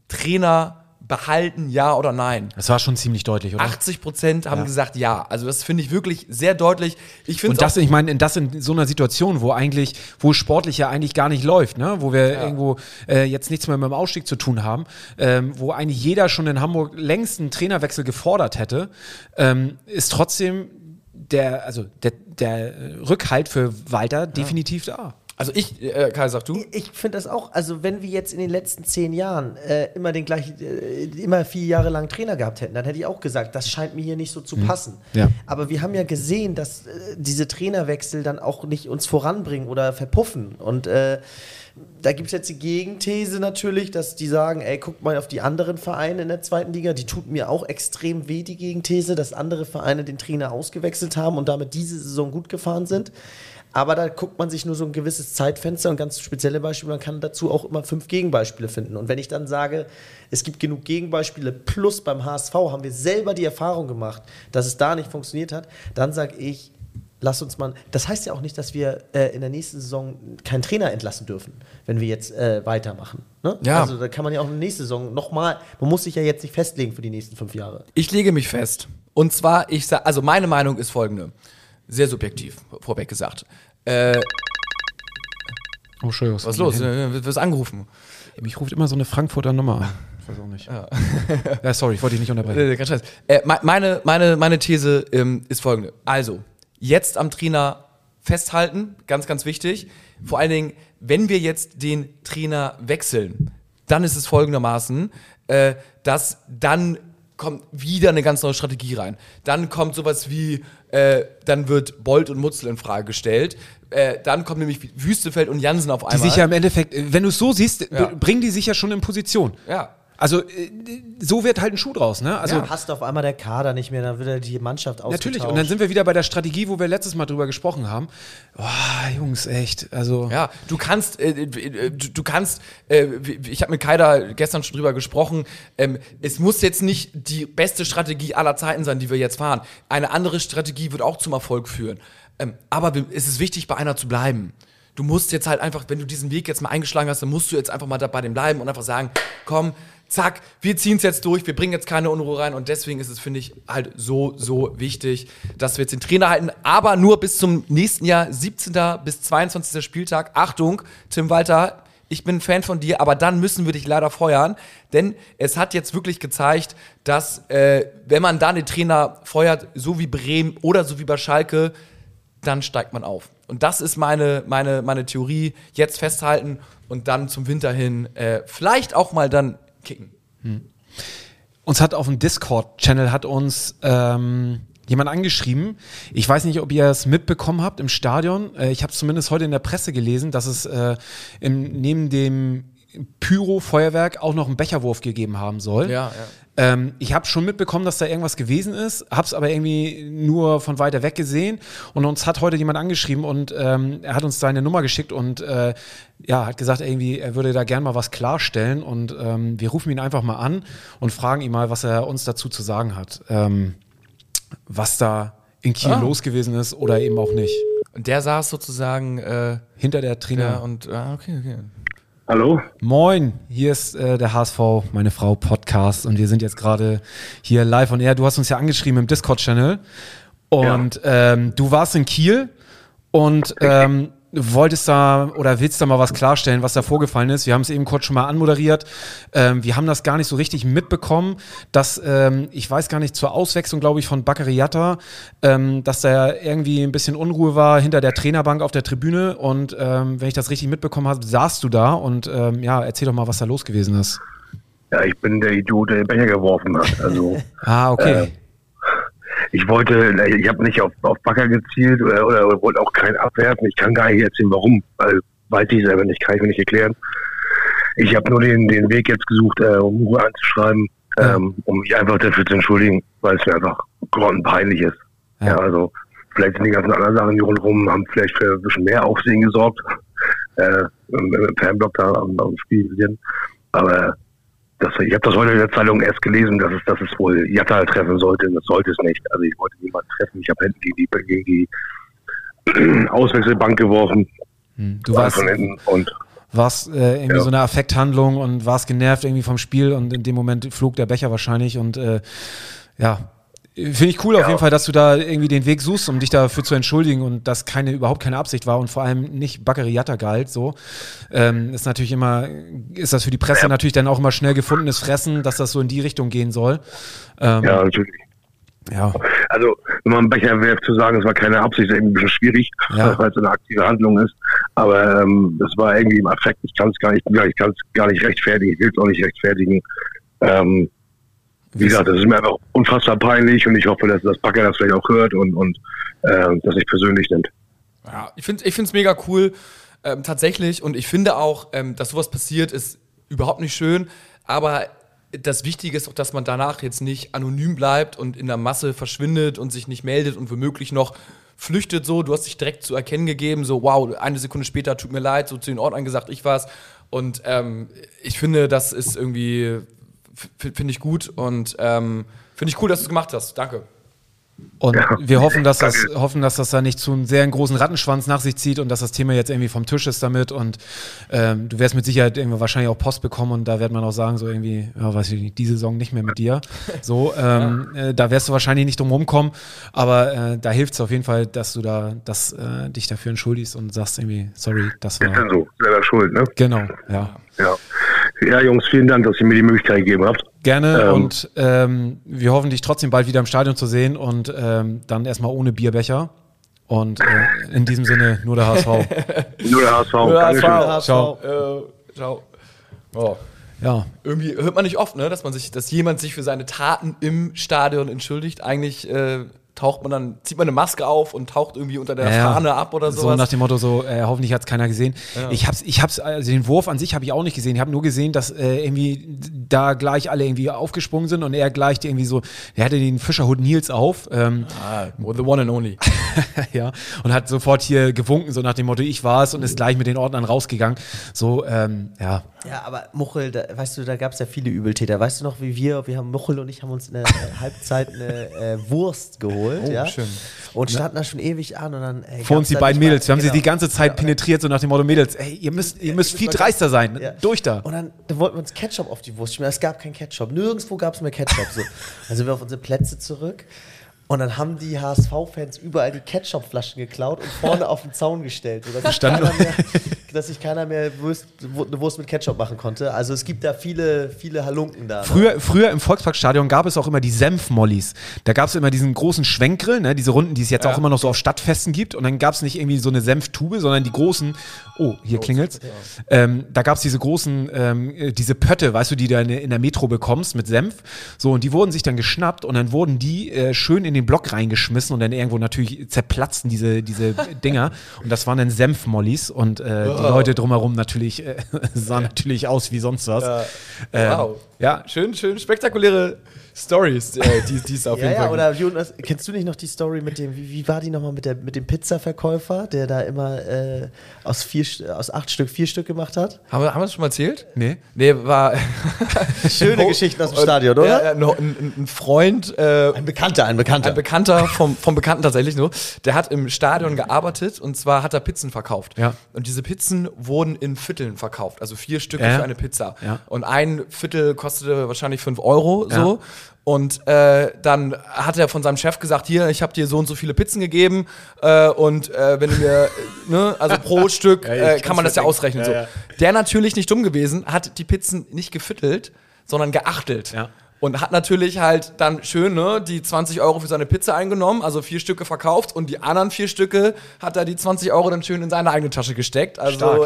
Trainer behalten, ja oder nein. Das war schon ziemlich deutlich, oder? 80 Prozent haben gesagt ja. Also das finde ich wirklich sehr deutlich. Ich finde Und das, ich meine, das in so einer Situation, wo eigentlich, wo sportlich ja eigentlich gar nicht läuft, ne? wo wir irgendwo äh, jetzt nichts mehr mit dem Ausstieg zu tun haben, ähm, wo eigentlich jeder schon in Hamburg längst einen Trainerwechsel gefordert hätte, ähm, ist trotzdem der, also der, der Rückhalt für Walter definitiv da. Also ich, äh, Kai, sag du? Ich finde das auch, also wenn wir jetzt in den letzten zehn Jahren äh, immer den gleichen, äh, immer vier Jahre lang Trainer gehabt hätten, dann hätte ich auch gesagt, das scheint mir hier nicht so zu passen. Ja. Aber wir haben ja gesehen, dass äh, diese Trainerwechsel dann auch nicht uns voranbringen oder verpuffen. Und äh, da gibt es jetzt die Gegenthese natürlich, dass die sagen, ey, guck mal auf die anderen Vereine in der zweiten Liga, die tut mir auch extrem weh, die Gegenthese, dass andere Vereine den Trainer ausgewechselt haben und damit diese Saison gut gefahren sind. Aber da guckt man sich nur so ein gewisses Zeitfenster und ganz spezielle Beispiele. Man kann dazu auch immer fünf Gegenbeispiele finden. Und wenn ich dann sage, es gibt genug Gegenbeispiele, plus beim HSV haben wir selber die Erfahrung gemacht, dass es da nicht funktioniert hat, dann sage ich, lass uns mal. Das heißt ja auch nicht, dass wir äh, in der nächsten Saison keinen Trainer entlassen dürfen, wenn wir jetzt äh, weitermachen. Ne? Ja. Also da kann man ja auch in der nächsten Saison nochmal, man muss sich ja jetzt nicht festlegen für die nächsten fünf Jahre. Ich lege mich fest. Und zwar, ich sag, also meine Meinung ist folgende. Sehr subjektiv, vorweg gesagt. Äh, Oh, schön. was ist los? Äh, Wird wirst angerufen? Mich ruft immer so eine Frankfurter Nummer an. Ich weiß auch nicht. Ja, sorry, ich wollte dich nicht unterbrechen. Äh, kein Scheiß. Äh, me- meine, meine, meine These ähm, ist folgende. Also, jetzt am Trainer festhalten, ganz, ganz wichtig. Vor allen Dingen, wenn wir jetzt den Trainer wechseln, dann ist es folgendermaßen, äh, dass dann kommt wieder eine ganz neue Strategie rein. Dann kommt sowas wie, äh, dann wird Bolt und Mutzel in Frage gestellt. Äh, dann kommt nämlich Wüstefeld und Jansen auf Die einmal. sich ja im Endeffekt, äh, wenn du es so siehst, Ja. bringen die sich ja schon in Position. ja. Also äh, so wird halt ein Schuh draus, ne? Also Ja. Passt auf einmal der Kader nicht mehr, dann wird ja die Mannschaft ausgetauscht. natürlich. Und dann sind wir wieder bei der Strategie, wo wir letztes Mal drüber gesprochen haben. Boah, Jungs, echt. Also Ja, du kannst, äh, äh, du, du kannst, äh, ich habe mit Kaida gestern schon drüber gesprochen, ähm, es muss jetzt nicht die beste Strategie aller Zeiten sein, die wir jetzt fahren. Eine andere Strategie wird auch zum Erfolg führen. Ähm, aber es ist wichtig, bei einer zu bleiben. Du musst jetzt halt einfach, wenn du diesen Weg jetzt mal eingeschlagen hast, dann musst du jetzt einfach mal da bei dem bleiben und einfach sagen, komm, zack, wir ziehen es jetzt durch, wir bringen jetzt keine Unruhe rein und deswegen ist es, finde ich, halt so, so wichtig, dass wir jetzt den Trainer halten, aber nur bis zum nächsten Jahr, 17. bis 22. Spieltag. Achtung, Tim Walter, ich bin ein Fan von dir, aber dann müssen wir dich leider feuern, denn es hat jetzt wirklich gezeigt, dass äh, wenn man dann den Trainer feuert, so wie Bremen oder so wie bei Schalke, dann steigt man auf. Und das ist meine, meine, meine Theorie. Jetzt festhalten und dann zum Winter hin äh, vielleicht auch mal dann kicken. uns hat auf dem Discord-Channel hat uns ähm, jemand angeschrieben. Ich weiß nicht, ob ihr es mitbekommen habt im Stadion. Äh, ich habe es zumindest heute in der Presse gelesen, dass es äh, im, neben dem Pyro-Feuerwerk auch noch einen Becherwurf gegeben haben soll. Ja, ja. Ähm, ich habe schon mitbekommen, dass da irgendwas gewesen ist, habe es aber irgendwie nur von weiter weg gesehen. Und uns hat heute jemand angeschrieben und ähm, er hat uns seine Nummer geschickt und äh, ja, hat gesagt, irgendwie, er würde da gern mal was klarstellen. Und ähm, wir rufen ihn einfach mal an und fragen ihn mal, was er uns dazu zu sagen hat. Ähm, was da in Kiel Ah. los gewesen ist oder eben auch nicht. Und der saß sozusagen äh, Hinter der Trainer. ja, und ah, okay, okay. Hallo? Moin, hier ist äh, der HSV, meine Frau Podcast und wir sind jetzt gerade hier live on air. Du hast uns ja angeschrieben im Discord-Channel und ähm, du warst in Kiel und ähm, wolltest da oder willst da mal was klarstellen, was da vorgefallen ist. Wir haben es eben kurz schon mal anmoderiert. Ähm, wir haben das gar nicht so richtig mitbekommen, dass ähm, ich weiß gar nicht zur Auswechslung, glaube ich, von Bakariata, ähm, dass da irgendwie ein bisschen Unruhe war hinter der Trainerbank auf der Tribüne und ähm, wenn ich das richtig mitbekommen habe, saßt du da und ähm, ja, erzähl doch mal, was da los gewesen ist. Ja, ich bin der Idiot, der den Becher geworfen hat. Also Ah, okay. Ich wollte, ich habe nicht auf, auf Backer gezielt oder, oder, oder wollte auch keinen abwerfen. Ich kann gar nicht erzählen, warum. Weil weiß ich selber nicht, kann ich mir nicht erklären. Ich habe nur den, den Weg jetzt gesucht, äh, um Ruhe anzuschreiben, ähm, um mich einfach dafür zu entschuldigen, weil es mir einfach grottenpeinlich ist. Ja. Ja. also vielleicht sind die ganzen anderen Sachen, die rundherum haben vielleicht für ein bisschen mehr Aufsehen gesorgt. Äh, im, im Fanblock da am, am Spiel. Aber das, ich habe das heute in der Zeitung erst gelesen, dass es, dass es wohl Jatta treffen sollte. Das sollte es nicht. Also ich wollte niemanden treffen. Ich habe hinten gegen die, gegen die Auswechselbank geworfen. Hm. Du warst, von hinten und warst äh, irgendwie Ja. so eine Affekthandlung und warst genervt irgendwie vom Spiel und in dem Moment flog der Becher wahrscheinlich und äh, ja. Finde ich cool auf jeden Fall, dass du da irgendwie den Weg suchst, um dich dafür zu entschuldigen und dass keine, überhaupt keine Absicht war und vor allem nicht Baccariata galt, so. Ähm, ist natürlich immer, ist das für die Presse natürlich dann auch immer schnell gefundenes Fressen, dass das so in die Richtung gehen soll. Ähm, ja, natürlich. ja. Also wenn man einen Becher wirft, zu sagen, es war keine Absicht, ist irgendwie ein bisschen schwierig, Ja. weil es eine aktive Handlung ist. Aber ähm, das war irgendwie im Affekt. Ich kann es gar nicht, ja, ich kann es gar nicht rechtfertigen. Ich will es auch nicht rechtfertigen. Ähm, wie gesagt, das ist mir einfach unfassbar peinlich und ich hoffe, dass das Backer das vielleicht auch hört und, und äh, das nicht persönlich nimmt. Ja, ich finde es mega cool, ähm, tatsächlich. Und ich finde auch, ähm, dass sowas passiert, ist überhaupt nicht schön. Aber das Wichtige ist auch, dass man danach jetzt nicht anonym bleibt und in der Masse verschwindet und sich nicht meldet und womöglich noch flüchtet so. Du hast dich direkt zu erkennen gegeben, so wow, eine Sekunde später, tut mir leid, so zu den Ordnern gesagt, ich war's. Und ähm, ich finde, das ist irgendwie, finde ich gut und ähm, finde ich cool, dass du es gemacht hast. Danke. Und Ja. wir hoffen, dass das, hoffen, dass das da nicht zu einem sehr großen Rattenschwanz nach sich zieht und dass das Thema jetzt irgendwie vom Tisch ist damit. Und ähm, du wirst mit Sicherheit irgendwie wahrscheinlich auch Post bekommen und da wird man auch sagen, so irgendwie, ja, weiß ich nicht, diese Saison nicht mehr mit dir. So, ähm, äh, da wirst du wahrscheinlich nicht drum rumkommen, aber äh, da hilft es auf jeden Fall, dass du da, dass äh, dich dafür entschuldigst und sagst irgendwie, sorry, das Ist dann war. so, selber schuld, ne? Genau, ja. Ja. Ja, Jungs, vielen Dank, dass ihr mir die Möglichkeit gegeben habt. Gerne Ähm. und ähm, wir hoffen, dich trotzdem bald wieder im Stadion zu sehen und ähm, dann erstmal ohne Bierbecher. Und äh, in diesem Sinne nur der HSV. Nur der HSV. Dankeschön. Ciao. Äh, ciao. Oh. Ja, Irgendwie hört man nicht oft, ne, dass man sich, dass jemand sich für seine Taten im Stadion entschuldigt. Eigentlich äh, taucht man dann, zieht man eine Maske auf und taucht irgendwie unter der Ja, ja. Fahne ab oder so sowas. nach dem Motto so, äh, hoffentlich hat es keiner gesehen. Ich hab's, ich hab's, also den Wurf an sich habe ich auch nicht gesehen. Ich habe nur gesehen, dass äh, irgendwie da gleich alle irgendwie aufgesprungen sind und er gleich irgendwie so, er hatte den Fischerhut Nils auf, ähm, ah, the one and only. ja, und hat sofort hier gewunken, so nach dem Motto, ich war es und ist gleich mit den Ordnern rausgegangen. So, ähm, ja. Ja, aber Muchel, da, weißt du, da gab es ja viele Übeltäter. Weißt du noch, wie wir, wir haben Muchel und ich haben uns in der äh, Halbzeit eine äh, Wurst geholt, Oh, ja? schön. Und standen da schon ewig an und dann. Ey, Vor uns die beiden Mädels. Wir haben sie genau. die ganze Zeit Ja, penetriert, so nach dem Motto, Mädels, ey, ihr müsst, ihr müsst viel dreister sein. Ja. Durch da. Und dann, dann wollten wir uns Ketchup auf die Wurst schmieren. Es gab kein Ketchup. Nirgendwo gab es mehr Ketchup. So. Dann sind wir auf unsere Plätze zurück. Und dann haben die HSV-Fans überall die Ketchupflaschen geklaut und vorne auf den Zaun gestellt, sodass sich Stand- keiner mehr, dass sich keiner mehr Wurst, eine Wurst mit Ketchup machen konnte. Also es gibt da viele, viele Halunken da. Früher, früher im Volksparkstadion gab es auch immer die Senfmollis. Da gab es immer diesen großen Schwenkgrill, ne, diese Runden, die es jetzt auch immer noch so auf Stadtfesten gibt. Und dann gab es nicht irgendwie so eine Senftube, sondern die großen, oh, hier klingelt's. Ähm, da gab es diese großen, ähm, äh, diese Pötte, weißt du, die du in, in der Metro bekommst mit Senf. So, und die wurden sich dann geschnappt und dann wurden die äh, schön in den Block reingeschmissen und dann irgendwo natürlich zerplatzten diese, diese Dinger. Und das waren dann Senfmollis und äh, die Leute drumherum natürlich äh, sahen natürlich aus wie sonst was. Ähm, Wow. Ja. Schön, schön spektakuläre Stories, äh, die, die es auf Ja, jeden ja, Fall oder Jonas, kennst du nicht noch die Story mit dem, wie, wie war die nochmal mit, der, mit dem Pizzaverkäufer, der da immer äh, aus, vier, aus acht Stück vier Stück gemacht hat? Haben wir, haben wir das schon mal erzählt? Nee. Nee, war. Schöne Geschichten aus dem Stadion, oder? Ja, ja, ein, ein- ein Freund, äh, Ein Bekannter, ein Bekannter. ein Bekannter vom, vom Bekannten tatsächlich nur, der hat im Stadion gearbeitet und zwar hat er Pizzen verkauft. Ja. Und diese Pizzen wurden in Vierteln verkauft, also vier Stücke Ja. für eine Pizza. Ja. Und ein Viertel kostete wahrscheinlich fünf Euro Ja. so. Und äh, dann hat er von seinem Chef gesagt, hier, ich habe dir so und so viele Pizzen gegeben äh, und äh, wenn du mir, äh, ne, also pro Stück äh, kann man das ja ausrechnen. so. Der natürlich nicht dumm gewesen, hat die Pizzen nicht gefittelt, sondern geachtelt. Ja. Und hat natürlich halt dann schön ne, die 20 Euro für seine Pizza eingenommen, also vier Stücke verkauft und die anderen vier Stücke hat er die 20 Euro dann schön in seine eigene Tasche gesteckt. Also Stark. äh,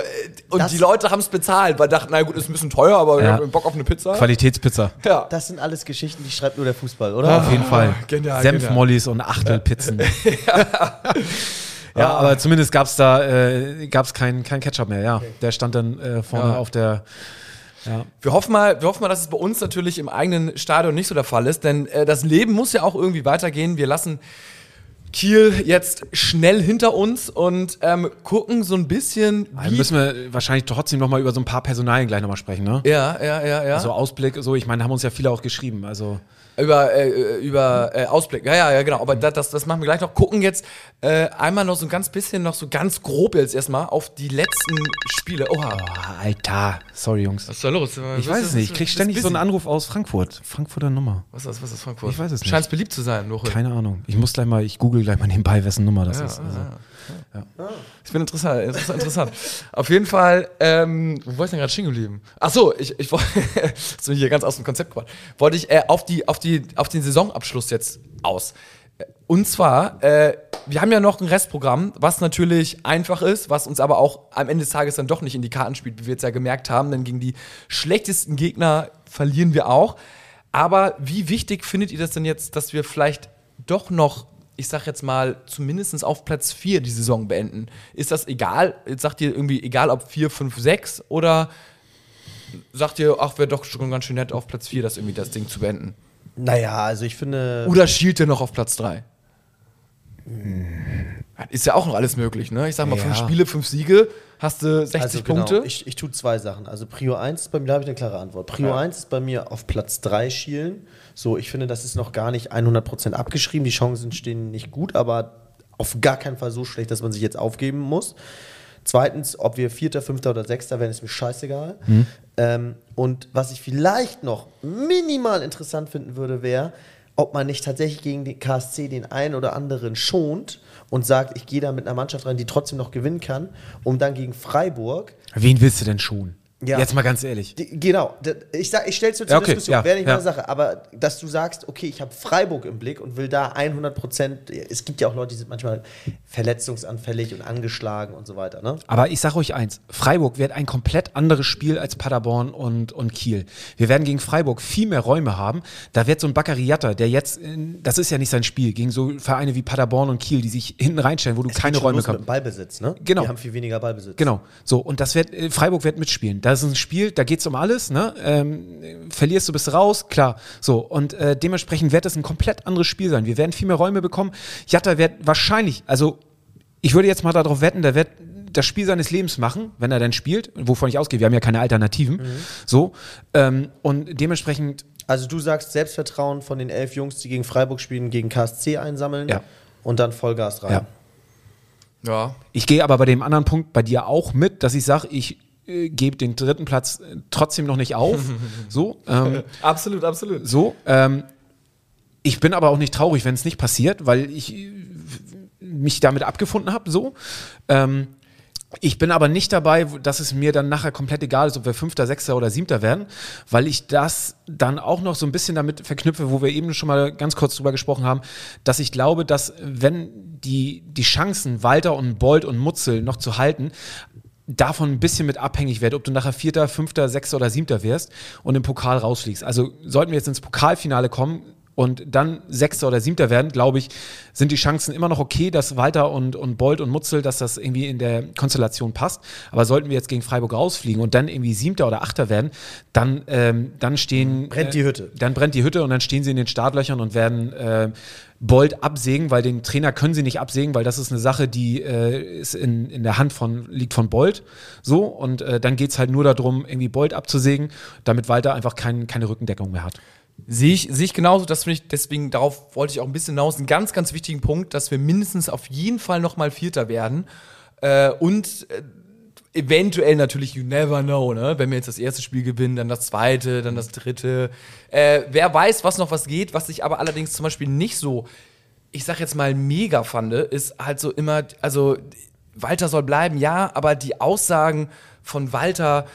und Das- die Leute haben es bezahlt, weil dachten, na gut, ist ein bisschen teuer, aber wir Ja. haben Bock auf eine Pizza. Qualitätspizza. ja. Das sind alles Geschichten, die schreibt nur der Fußball, oder? Auf jeden Fall. genial, Senfmollis und Achtelpizzen. ja. aber zumindest gab es da äh, gab's kein, kein Ketchup mehr, ja. Der stand dann äh, vorne Ja. auf der. Ja. Wir hoffen mal, wir hoffen mal, dass es bei uns natürlich im eigenen Stadion nicht so der Fall ist, denn äh, das Leben muss ja auch irgendwie weitergehen. Wir lassen Kiel jetzt schnell hinter uns und ähm, gucken so ein bisschen, wie müssen wir wahrscheinlich trotzdem noch mal über so ein paar Personalien gleich nochmal sprechen, ne? ja, ja, ja, ja. So Ausblick, so, ich meine, haben uns ja viele auch geschrieben. Also, Über, äh, über äh, Ausblick. Ja, ja, ja, genau. Aber das, das, machen wir gleich noch. Gucken jetzt äh, einmal noch so ein ganz bisschen, noch so ganz grob jetzt erstmal auf die letzten Spiele. Oha. oh, Alter, sorry, Jungs. Was ist da los? Ich weiß es nicht. Ich krieg ständig so einen Anruf aus Frankfurt. Frankfurter Nummer. Was ist das, was ist Frankfurt? Ich weiß es nicht. Scheint beliebt zu sein, Noche. Keine Ahnung. Ich muss gleich mal, ich google gleich mal nebenbei, wessen Nummer das ist. Also. Ich bin interessant, interessant, interessant. Auf jeden Fall, ähm, wo war ich denn gerade stehen geblieben? Ach so, ich, ich wollte, so hier ganz aus dem Konzept gebracht, wollte ich äh, auf, die, auf, die, auf den Saisonabschluss jetzt aus. Und zwar, äh, wir haben ja noch ein Restprogramm, was natürlich einfach ist, was uns aber auch am Ende des Tages dann doch nicht in die Karten spielt, wie wir jetzt ja gemerkt haben, denn gegen die schlechtesten Gegner verlieren wir auch. Aber wie wichtig findet ihr das denn jetzt, dass wir vielleicht doch noch, ich sag jetzt mal, zumindest auf Platz 4 die Saison beenden? Ist das egal? Jetzt sagt ihr irgendwie egal, ob 4, 5, 6 oder sagt ihr, ach, wäre doch schon ganz schön nett, auf Platz 4 das irgendwie das Ding zu beenden? Naja, also ich finde. Oder schielt ihr noch auf Platz 3? Ist ja auch noch alles möglich, ne? Ich sag mal, Ja. fünf Spiele, fünf Siege, hast du 60 also genau, Punkte. Ich, ich tue zwei Sachen. Also Prio 1 ist bei mir, da habe ich eine klare Antwort. Prio 1 ist bei mir auf Platz 3 schielen. So, ich finde, das ist noch gar nicht 100% abgeschrieben. Die Chancen stehen nicht gut, aber auf gar keinen Fall so schlecht, dass man sich jetzt aufgeben muss. Zweitens, ob wir Vierter, Fünfter oder Sechster werden, ist mir scheißegal. Ähm, und was ich vielleicht noch minimal interessant finden würde, wäre, ob man nicht tatsächlich gegen den KSC den einen oder anderen schont und sagt, ich gehe da mit einer Mannschaft rein, die trotzdem noch gewinnen kann, um dann gegen Freiburg Wen willst du denn schon? Ja. Jetzt mal ganz ehrlich. die, genau, ich, sag, ich stelle es dir zur Ja, okay, Diskussion, ja, wäre nicht ja. meine Sache, aber dass du sagst, okay, ich habe Freiburg im Blick und will da 100 Prozent, es gibt ja auch Leute, die sind manchmal verletzungsanfällig und angeschlagen und so weiter, ne? Aber ich sage euch eins, Freiburg wird ein komplett anderes Spiel als Paderborn und, und Kiel. Wir werden gegen Freiburg viel mehr Räume haben. Da wird so ein Baccariata, der jetzt, in, das ist ja nicht sein Spiel, gegen so Vereine wie Paderborn und Kiel, die sich hinten reinstellen, wo du Es keine Räume kannst. Ballbesitz, ne? Genau. Die haben viel weniger Ballbesitz. Genau, so und das wird äh, Freiburg wird mitspielen. Das ist ein Spiel, da geht's um alles. Ne? Ähm, verlierst du, bist raus, klar. So und äh, dementsprechend wird es ein komplett anderes Spiel sein. Wir werden viel mehr Räume bekommen. Jatta wird wahrscheinlich, also ich würde jetzt mal darauf wetten, der wird das Spiel seines Lebens machen, wenn er denn spielt, wovon ich ausgehe. Wir haben ja keine Alternativen. So ähm, und dementsprechend Also du sagst Selbstvertrauen von den elf Jungs, die gegen Freiburg spielen, gegen KSC einsammeln Ja. und dann Vollgas rein. Ja. Ja. Ich gehe aber bei dem anderen Punkt bei dir auch mit, dass ich sage, ich gebe den dritten Platz äh, trotzdem noch nicht auf. so. Ähm, Absolut, absolut. So, ähm, ich bin aber auch nicht traurig, wenn es nicht passiert, weil ich äh, mich damit abgefunden habe, so. Ähm, ich bin aber nicht dabei, dass es mir dann nachher komplett egal ist, ob wir Fünfter, Sechster oder Siebter werden, weil ich das dann auch noch so ein bisschen damit verknüpfe, wo wir eben schon mal ganz kurz drüber gesprochen haben, dass ich glaube, dass wenn die, die Chancen, Walter und Bold und Mutzel noch zu halten, davon ein bisschen mit abhängig wird, ob du nachher Vierter, Fünfter, Sechster oder Siebter wirst und im Pokal rausfliegst. Also sollten wir jetzt ins Pokalfinale kommen und dann Sechster oder Siebter werden, glaube ich, sind die Chancen immer noch okay, dass Walter und, und Bold und Mutzel, dass das irgendwie in der Konstellation passt. Aber sollten wir jetzt gegen Freiburg rausfliegen und dann irgendwie Siebter oder Achter werden, dann, ähm, dann stehen. Brennt die Hütte. Äh, dann brennt die Hütte und dann stehen sie in den Startlöchern und werden äh, Bold absägen, weil den Trainer können sie nicht absägen, weil das ist eine Sache, die äh, ist in, in der Hand von, liegt von Bold. So, und äh, dann geht es halt nur darum, irgendwie Bold abzusägen, damit Walter einfach kein, keine Rückendeckung mehr hat. Sehe ich, sehe ich genauso, das finde ich, deswegen darauf wollte ich auch ein bisschen hinaus, einen ganz, ganz wichtigen Punkt, dass wir mindestens auf jeden Fall nochmal Vierter werden. Äh, und äh, eventuell natürlich, you never know, ne? Wenn wir jetzt das erste Spiel gewinnen, dann das zweite, dann das dritte. Äh, wer weiß, was noch was geht, was ich aber allerdings zum Beispiel nicht so, ich sag jetzt mal, mega fand, ist halt so immer, also Walter soll bleiben, ja, aber die Aussagen von Walter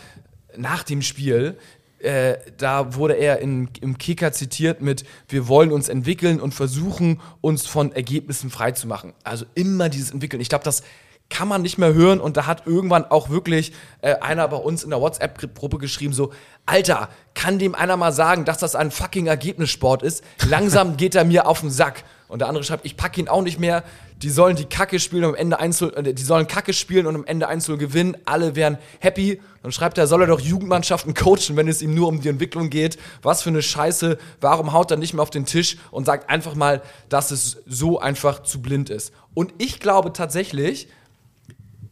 nach dem Spiel, äh, da wurde er in, im Kicker zitiert mit, wir wollen uns entwickeln und versuchen, uns von Ergebnissen freizumachen. Also immer dieses Entwickeln. Ich glaube, das kann man nicht mehr hören und da hat irgendwann auch wirklich äh, einer bei uns in der WhatsApp-Gruppe geschrieben so, Alter, kann dem einer mal sagen, dass das ein fucking Ergebnissport ist? Langsam geht er mir auf den Sack. Und der andere schreibt, ich packe ihn auch nicht mehr. Die sollen die Kacke spielen und am Ende 1 äh, die sollen Kacke spielen und am Ende 1 gewinnen. Alle wären happy. Dann schreibt er, soll er doch Jugendmannschaften coachen, wenn es ihm nur um die Entwicklung geht. Was für eine Scheiße. Warum haut er nicht mehr auf den Tisch und sagt einfach mal, dass es so einfach zu blind ist? Und ich glaube tatsächlich,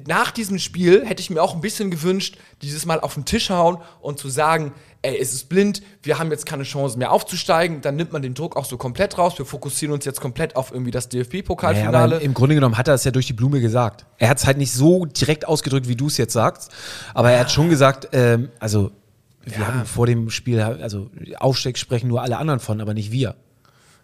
nach diesem Spiel hätte ich mir auch ein bisschen gewünscht, dieses Mal auf den Tisch hauen und zu sagen, ey, es ist blind, wir haben jetzt keine Chance mehr aufzusteigen, dann nimmt man den Druck auch so komplett raus, wir fokussieren uns jetzt komplett auf irgendwie das Naja, DFB-Pokalfinale. aber im Grunde genommen hat er es ja durch die Blume gesagt. Er hat es halt nicht so direkt ausgedrückt, wie du es jetzt sagst, aber er hat schon gesagt, ähm, also wir haben vor dem Spiel, also Aufstieg sprechen nur alle anderen von, aber nicht wir.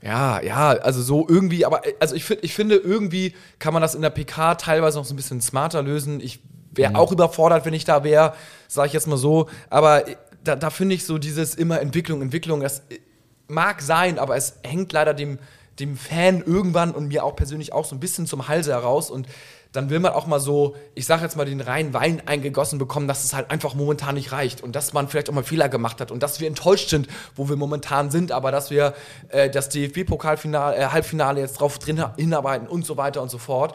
Ja, ja, also so irgendwie, aber äh, also ich, ich finde, irgendwie kann man das in der PK teilweise noch so ein bisschen smarter lösen. Ich wäre auch überfordert, wenn ich da wäre, sage ich jetzt mal so. Aber äh, da, da finde ich so dieses immer Entwicklung, Entwicklung, das äh, mag sein, aber es hängt leider dem, dem Fan irgendwann und mir auch persönlich auch so ein bisschen zum Halse heraus und dann will man auch mal so, ich sage jetzt mal, den reinen Wein eingegossen bekommen, dass es halt einfach momentan nicht reicht und dass man vielleicht auch mal Fehler gemacht hat und dass wir enttäuscht sind, wo wir momentan sind, aber dass wir äh, das DFB-Pokalfinale, äh, jetzt drauf drin hinarbeiten und so weiter und so fort.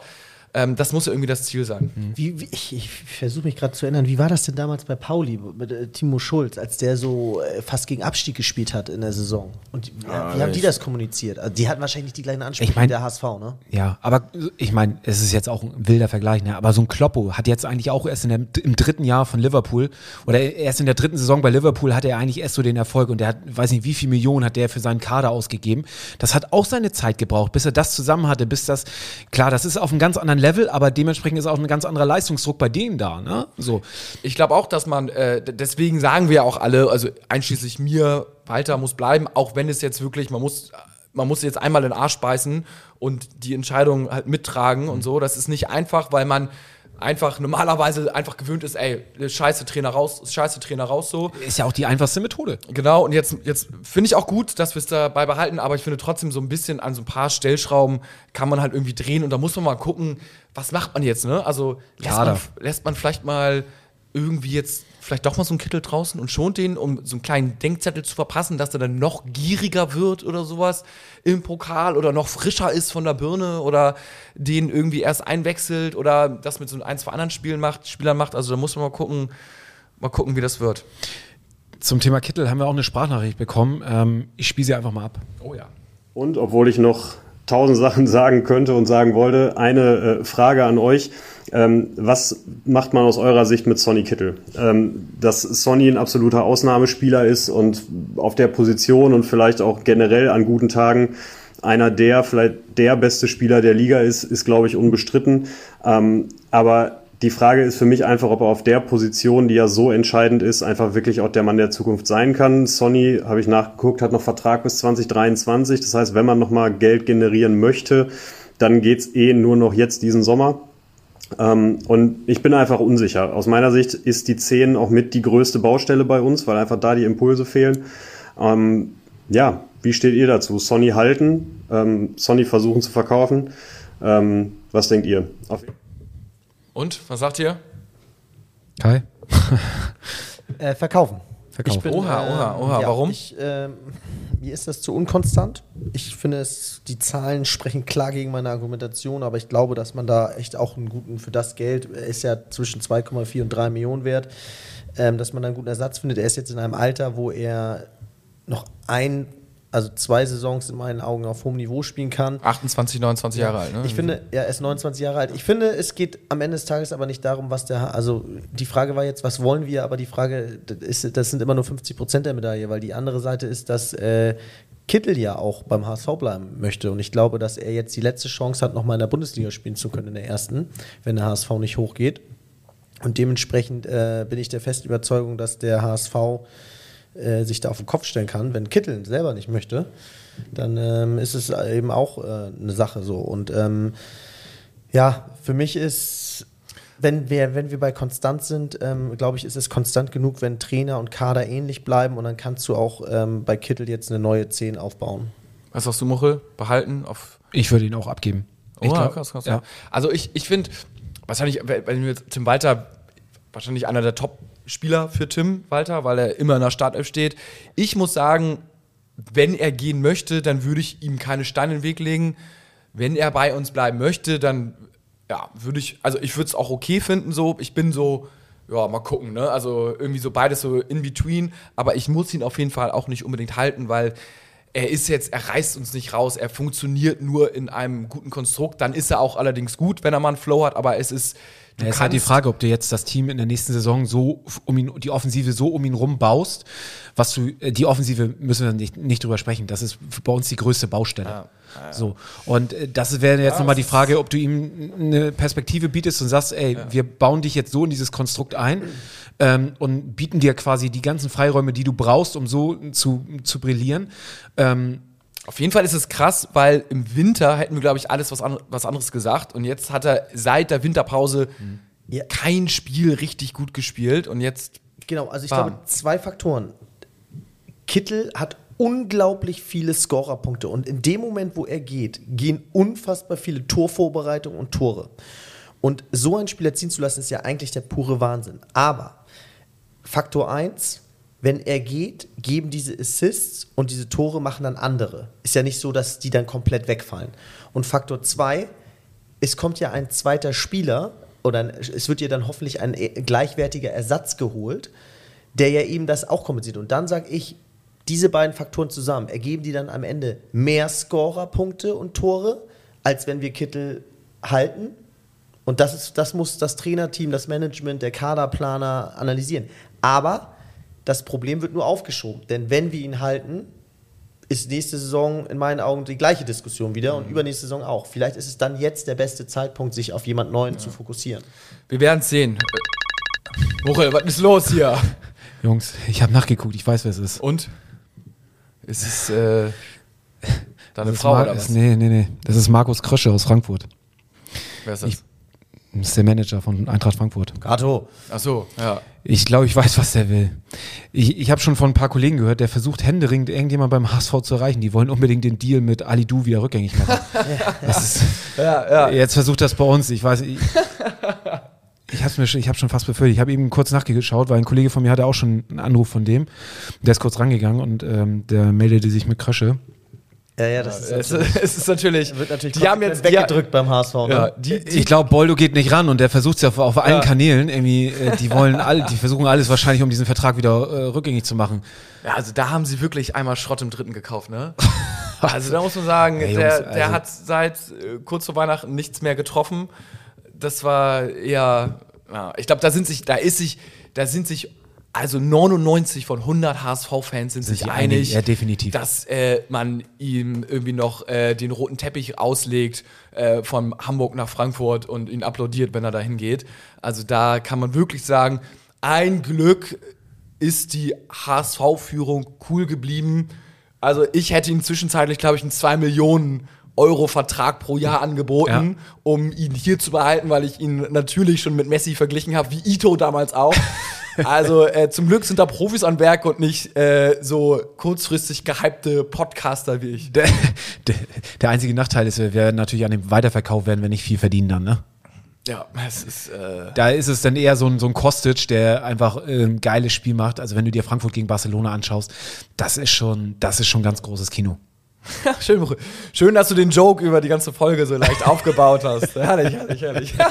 Ähm, das muss ja irgendwie das Ziel sein. Wie, wie, ich ich versuche mich gerade zu erinnern, wie war das denn damals bei Pauli mit äh, Timo Schulz, als der so äh, fast gegen Abstieg gespielt hat in der Saison? Und ja, wie haben die das kommuniziert? Also, die hatten wahrscheinlich nicht die gleichen Ansprüche Ich mein- wie der HSV, ne? Ja, aber ich meine, es ist jetzt auch ein wilder Vergleich, ne? aber so ein Kloppo hat jetzt eigentlich auch erst in der, im dritten Jahr von Liverpool oder erst in der dritten Saison bei Liverpool hat er eigentlich erst so den Erfolg und der hat, weiß nicht, wie viel Millionen hat der für seinen Kader ausgegeben. Das hat auch seine Zeit gebraucht, bis er das zusammen hatte, bis das, klar, das ist auf einem ganz anderen Level, aber dementsprechend ist auch ein ganz anderer Leistungsdruck bei denen da, ne? So. Ich glaube auch, dass man, äh, deswegen sagen wir auch alle, also einschließlich mir, Walter muss bleiben, auch wenn es jetzt wirklich, man muss, man muss jetzt einmal in den Arsch beißen und die Entscheidung halt mittragen und so. Das ist nicht einfach, weil man einfach normalerweise einfach gewöhnt ist, ey, scheiße Trainer raus, scheiße Trainer raus so. Ist ja auch die einfachste Methode. Genau, und jetzt, jetzt finde ich auch gut, dass wir es dabei behalten, aber ich finde trotzdem so ein bisschen an so ein paar Stellschrauben kann man halt irgendwie drehen und da muss man mal gucken, was macht man jetzt, ne? Also lässt man, lässt man vielleicht mal irgendwie jetzt vielleicht doch mal so einen Kittel draußen und schont den, um so einen kleinen Denkzettel zu verpassen, dass er dann noch gieriger wird oder sowas im Pokal oder noch frischer ist von der Birne oder den irgendwie erst einwechselt oder das mit so ein, zwei anderen Spielen macht, Spielern macht. Also da muss man mal gucken, mal gucken, wie das wird. Zum Thema Kittel haben wir auch eine Sprachnachricht bekommen. Ähm, ich spiele sie einfach mal ab. Oh ja. Und obwohl ich noch tausend Sachen sagen könnte und sagen wollte, eine äh, Frage an euch. Ähm, was macht man aus eurer Sicht mit Sonny Kittel? Ähm, dass Sonny ein absoluter Ausnahmespieler ist und auf der Position und vielleicht auch generell an guten Tagen einer der, vielleicht der beste Spieler der Liga ist, ist glaube ich unbestritten. Ähm, aber die Frage ist für mich einfach, ob er auf der Position, die ja so entscheidend ist, einfach wirklich auch der Mann der Zukunft sein kann. Sonny, habe ich nachgeguckt, hat noch Vertrag bis 2023. Das heißt, wenn man nochmal Geld generieren möchte, dann geht's eh nur noch jetzt diesen Sommer. Ähm, und ich bin einfach unsicher. Aus meiner Sicht ist die 10 auch mit die größte Baustelle bei uns, weil einfach da die Impulse fehlen. Ähm, ja, wie steht ihr dazu? Sonny halten, ähm, Sonny versuchen zu verkaufen. Ähm, was denkt ihr? Auf Und, was sagt ihr? Kai? Äh, verkaufen. verkauft. Ich bin, Oha, oha, ähm, oha, ja, warum? Ich, ähm, mir ist das zu unkonstant. Ich finde, es, die Zahlen sprechen klar gegen meine Argumentation, aber ich glaube, dass man da echt auch einen guten, für das Geld, er ist ja zwischen 2,4 und 3 Millionen wert, ähm, dass man da einen guten Ersatz findet. Er ist jetzt in einem Alter, wo er noch ein, also zwei Saisons in meinen Augen auf hohem Niveau spielen kann. 28, 29 Jahre alt, ne? Ich finde, ja, er ist 29 Jahre alt. Ich finde, es geht am Ende des Tages aber nicht darum, was der, also die Frage war jetzt, was wollen wir, aber die Frage, das, ist, das sind immer nur 50 Prozent der Medaille, weil die andere Seite ist, dass äh, Kittel ja auch beim HSV bleiben möchte und ich glaube, dass er jetzt die letzte Chance hat, nochmal in der Bundesliga spielen zu können, in der ersten, wenn der HSV nicht hochgeht. Und dementsprechend äh, bin ich der festen Überzeugung, dass der HSV äh, sich da auf den Kopf stellen kann. Wenn Kittel selber nicht möchte, dann ähm, ist es eben auch äh, eine Sache so. Und ähm, ja, für mich ist, wenn wir, wenn wir bei konstant sind, ähm, glaube ich, ist es konstant genug, wenn Trainer und Kader ähnlich bleiben und dann kannst du auch ähm, bei Kittel jetzt eine neue 10 aufbauen. Was sagst du, Muchel? Behalten auf Ich würde ihn auch abgeben. Ich Oh, glaub, krass, krass. ja. Also ich, ich finde, wahrscheinlich, wenn wir jetzt Tim Walter, wahrscheinlich einer der Top-Spieler für Tim Walter, weil er immer in der Startelf steht. Ich muss sagen, wenn er gehen möchte, dann würde ich ihm keine Steine in den Weg legen. Wenn er bei uns bleiben möchte, dann ja, würde ich, also ich würde es auch okay finden, so. Ich bin so, ja, mal gucken, ne? Also irgendwie so beides so in between, aber ich muss ihn auf jeden Fall auch nicht unbedingt halten, weil er ist jetzt, er reißt uns nicht raus, er funktioniert nur in einem guten Konstrukt. Dann ist er auch allerdings gut, wenn er mal einen Flow hat, aber es ist. Du Ja, ist halt die Frage, ob du jetzt das Team in der nächsten Saison so um ihn, die Offensive so um ihn rum baust, was du, äh, die Offensive müssen wir nicht, nicht drüber sprechen. Das ist bei uns die größte Baustelle. So. Und äh, das wäre jetzt nochmal die Frage, ob du ihm eine Perspektive bietest und sagst, ey, wir bauen dich jetzt so in dieses Konstrukt ein ähm, und bieten dir quasi die ganzen Freiräume, die du brauchst, um so zu, zu brillieren. Ähm, Auf jeden Fall ist es krass, weil im Winter hätten wir, glaube ich, alles was, an, was anderes gesagt. Und jetzt hat er seit der Winterpause Ja. kein Spiel richtig gut gespielt. Und jetzt Genau, also ich Bam. glaube, zwei Faktoren. Kittel hat unglaublich viele Scorerpunkte und in dem Moment, wo er geht, gehen unfassbar viele Torvorbereitungen und Tore. Und so einen Spieler ziehen zu lassen, ist ja eigentlich der pure Wahnsinn. Aber Faktor 1, wenn er geht, geben diese Assists und diese Tore machen dann andere. Ist ja nicht so, dass die dann komplett wegfallen. Und Faktor 2, es kommt ja ein zweiter Spieler oder es wird ja dann hoffentlich ein äh, gleichwertiger Ersatz geholt, der ja eben das auch kompensiert. Und dann sage ich, diese beiden Faktoren zusammen ergeben die dann am Ende mehr Scorerpunkte und Tore, als wenn wir Kittel halten. Und das, ist, das muss das Trainerteam, das Management, der Kaderplaner analysieren. Aber das Problem wird nur aufgeschoben. Denn wenn wir ihn halten, ist nächste Saison in meinen Augen die gleiche Diskussion wieder und übernächste Saison auch. Vielleicht ist es dann jetzt der beste Zeitpunkt, sich auf jemand Neuen zu fokussieren. Wir werden es sehen. Äh, Muchel, was ist los hier? Jungs, ich habe nachgeguckt, ich weiß, wer es ist. Und? Ist es äh, deine Das ist Frau Mar- oder ist, was? nee, nee, nee. Das ist Markus Krösche aus Frankfurt. Wer ist das? Ich- Das ist der Manager von Eintracht Frankfurt. Gato. Ach so, ja. Ich glaube, ich weiß, was der will. Ich, ich habe schon von ein paar Kollegen gehört, der versucht händeringend irgendjemand beim HSV zu erreichen. Die wollen unbedingt den Deal mit Ali Du wieder rückgängig machen. das ist, Ja, ja. Jetzt versucht das bei uns. Ich weiß, ich, ich habe schon- ich habe schon fast befürchtet. Ich habe eben kurz nachgeschaut, weil ein Kollege von mir hatte auch schon einen Anruf von dem. Der ist kurz rangegangen und ähm, der meldete sich mit Krösche. Ja, ja, das Es, ist es ist natürlich. wird natürlich die haben jetzt die, weggedrückt beim HSV. Ne? ja, die, die, Ich glaube, Boldo geht nicht ran und der versucht es ja auf, auf allen Ja. Kanälen. Irgendwie, äh, die wollen all, die versuchen alles wahrscheinlich, um diesen Vertrag wieder äh, rückgängig zu machen. Ja, also da haben sie wirklich einmal Schrott im dritten gekauft, ne? Also da muss man sagen, Ja, Jungs, der, der also- hat seit äh, kurz vor Weihnachten nichts mehr getroffen. Das war eher, ja, ich glaube, da sind sich, da ist sich, da sind sich, also 99 von 100 HSV-Fans sind, sich sich einig, einig, ja, definitiv. dass äh, man ihm irgendwie noch äh, den roten Teppich auslegt äh, von Hamburg nach Frankfurt und ihn applaudiert, wenn er dahin geht. Also da kann man wirklich sagen, ein Glück ist die HSV-Führung cool geblieben. Also ich hätte ihm zwischenzeitlich, glaube ich, einen 2 Millionen Euro Vertrag pro Jahr angeboten, um ihn hier zu behalten, weil ich ihn natürlich schon mit Messi verglichen habe, wie Ito damals auch. Also äh, zum Glück sind da Profis an Werk und nicht äh, so kurzfristig gehypte Podcaster wie ich. Der, der, der einzige Nachteil ist, wir werden natürlich an dem Weiterverkauf werden wir nicht viel verdienen dann, ne? Ja, es ist. Äh, Da ist es dann eher so ein, so ein Kostic, der einfach äh, ein geiles Spiel macht. Also wenn du dir Frankfurt gegen Barcelona anschaust, das ist schon, das ist schon ganz großes Kino. schön, schön, dass du den Joke über die ganze Folge so leicht aufgebaut hast. Herrlich, herrlich, herrlich.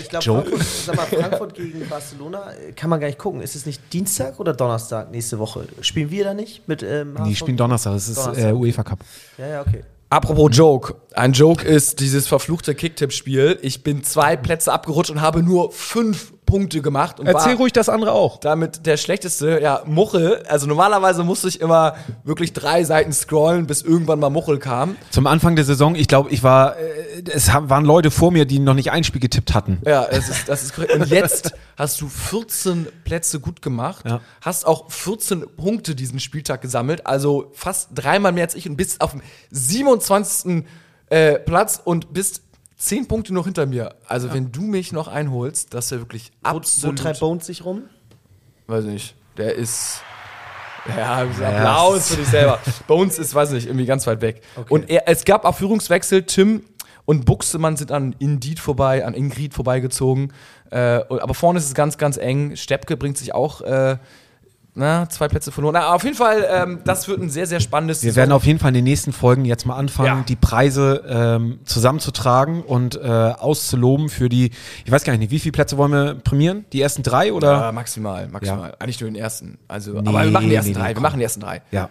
Ich glaube, Joke. Frankfurt, sag mal, Frankfurt gegen Barcelona äh, kann man gar nicht gucken. Ist es nicht Dienstag oder Donnerstag nächste Woche? Spielen wir da nicht mit ähm, Die HSV? spielen Donnerstag, das ist äh, UEFA Cup. Ja, ja, okay. Apropos Joke. Ein Joke ist dieses verfluchte Kicktipp-Spiel. Ich bin zwei Plätze abgerutscht und habe nur fünf Punkte gemacht. Und Erzähl war ruhig das andere auch. damit der schlechteste, ja, Muchel. Also normalerweise musste ich immer wirklich drei Seiten scrollen, bis irgendwann mal Muchel kam. Zum Anfang der Saison, ich glaube, ich war, äh, es haben- waren Leute vor mir, die noch nicht ein Spiel getippt hatten. Ja, es ist, das ist korrekt. Und jetzt hast du 14 Plätze gut gemacht, Ja. hast auch 14 Punkte diesen Spieltag gesammelt, also fast dreimal mehr als ich und bist auf dem 27. Äh, Platz und bist 10 Punkte noch hinter mir. Also wenn du mich noch einholst, das wäre wirklich Wo, wo absolut... treibt Bones sich rum? weiß nicht, der ist... Ja, Applaus für dich selber. Bei uns ist, weiß nicht, irgendwie ganz weit weg. Und er, es gab auch Führungswechsel. Tim und Buxtemann sind an Indeed vorbei, an Ingrid vorbeigezogen. Äh, aber vorne ist es ganz, ganz eng. Steppke bringt sich auch äh, na, zwei Plätze verloren. Na, auf jeden Fall, ähm, das wird ein sehr, sehr spannendes Wir werden auf jeden Fall in den nächsten Folgen jetzt mal anfangen, Ja. die Preise ähm, zusammenzutragen und äh, auszuloben für die, ich weiß gar nicht, wie viele Plätze wollen wir prämieren? Die ersten drei oder? Ja, maximal, maximal. Eigentlich nur den ersten. Also, Nee, aber wir machen die ersten nee, nee, drei. Wir komm. machen die ersten drei. Ja.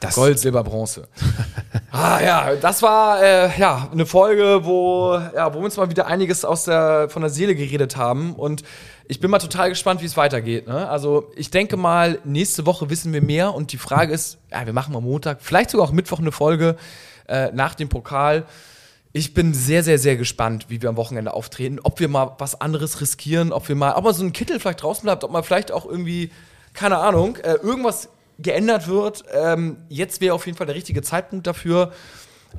Das, Gold, Silber, Bronze. ah ja, das war äh, ja eine Folge, wo, ja, wo wir uns mal wieder einiges aus der, von der Seele geredet haben. Und ich bin mal total gespannt, wie es weitergeht. Ne? Also ich denke mal, nächste Woche wissen wir mehr. Und die Frage ist, ja, wir machen am Montag, vielleicht sogar auch Mittwoch eine Folge äh, nach dem Pokal. Ich bin sehr, sehr, sehr gespannt, wie wir am Wochenende auftreten. Ob wir mal was anderes riskieren, ob wir mal, ob mal so ein Kittel vielleicht draußen bleibt, ob mal vielleicht auch irgendwie, keine Ahnung, äh, irgendwas geändert wird. Ähm, jetzt wäre auf jeden Fall der richtige Zeitpunkt dafür.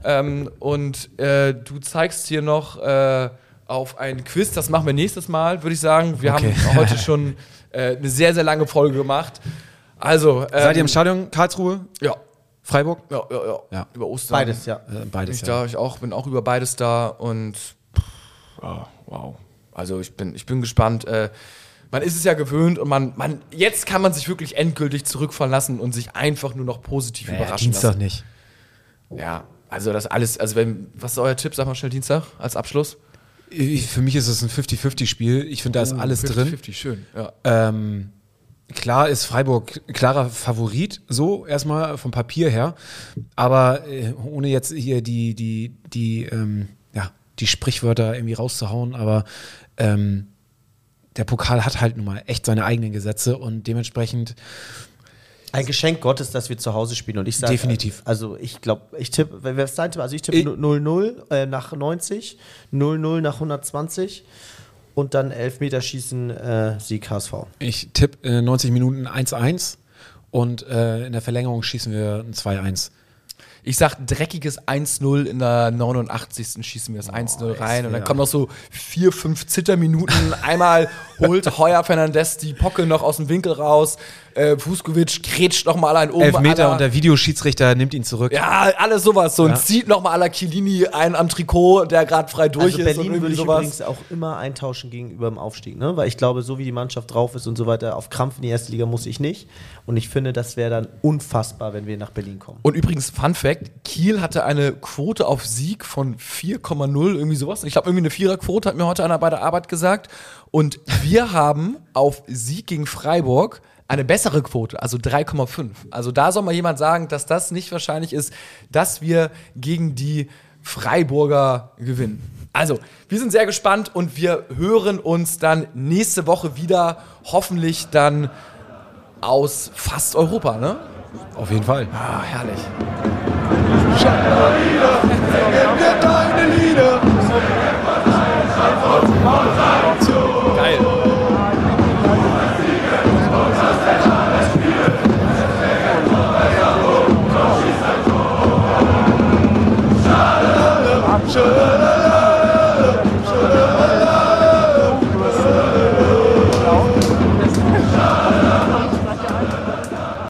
Ähm, und äh, du zeigst hier noch äh, auf ein Quiz, das machen wir nächstes Mal, würde ich sagen. Wir Okay. haben heute schon äh, eine sehr, sehr lange Folge gemacht. Also, ähm, Seid ihr im Stadion Karlsruhe, Ja, Freiburg? ja, ja, ja. Ja. Über Ostern. Beides, ja. Äh, beides. Ich, ja. da, ich auch, bin auch über beides da und ja, wow. Also ich bin, ich bin gespannt. Äh, man ist es ja gewöhnt und man, man, jetzt kann man sich wirklich endgültig zurückfallen lassen und sich einfach nur noch positiv Naja, überraschen Dienstag lassen. nicht. Ja, also das alles, also wenn, was ist euer Tipp, sag mal schnell Dienstag als Abschluss? Für mich ist es ein 50-50-Spiel. Ich finde, da ist alles drin. 50, schön, ja. Ähm, klar ist Freiburg klarer Favorit, so erstmal vom Papier her. Aber äh, ohne jetzt hier die, die, die, ähm, ja, die Sprichwörter irgendwie rauszuhauen, aber ähm, der Pokal hat halt nun mal echt seine eigenen Gesetze und dementsprechend Ein Geschenk Gottes, dass wir zu Hause spielen. Und ich sage, Definitiv. Also ich glaube, ich tippe, wer ist dein Tipp? Also ich tippe Ich- 0-0 äh, nach 90, 0-0 nach 120 und dann Elfmeterschießen äh, Sieg HSV. ich tippe äh, 90 Minuten 1-1 und äh, in der Verlängerung schießen wir ein 2-1. Ich sag dreckiges 1-0 in der 89. schießen wir das 1-0 rein und dann kommen noch so vier, fünf Zitterminuten. Einmal holt Heuer Fernandes die Pocke noch aus dem Winkel raus. Äh, Vuskovic grätscht noch mal einen um. Elfmeter aller- und der Videoschiedsrichter nimmt ihn zurück. Ja, alles sowas. So Ja. und zieht noch mal à la Chiellini einen am Trikot, der gerade frei durch Also ist und Berlin irgendwie würde ich sowas. übrigens auch immer eintauschen gegenüber dem Aufstieg, ne? Weil ich glaube, so wie die Mannschaft drauf ist und so weiter, auf Krampf in die erste Liga muss ich nicht. Und ich finde, das wäre dann unfassbar, wenn wir nach Berlin kommen. Und übrigens, Fun Fact: Kiel hatte eine Quote auf Sieg von 4,0, irgendwie sowas. Ich glaube, irgendwie eine Viererquote, hat mir heute einer bei der Arbeit gesagt. Und wir haben auf Sieg gegen Freiburg eine bessere Quote, also 3,5. Also da soll mal jemand sagen, dass das nicht wahrscheinlich ist, dass wir gegen die Freiburger gewinnen. Also, wir sind sehr gespannt und wir hören uns dann nächste Woche wieder, hoffentlich dann aus fast Europa, ne? Auf jeden Fall. Ah, herrlich. Mir deine Lieder. 这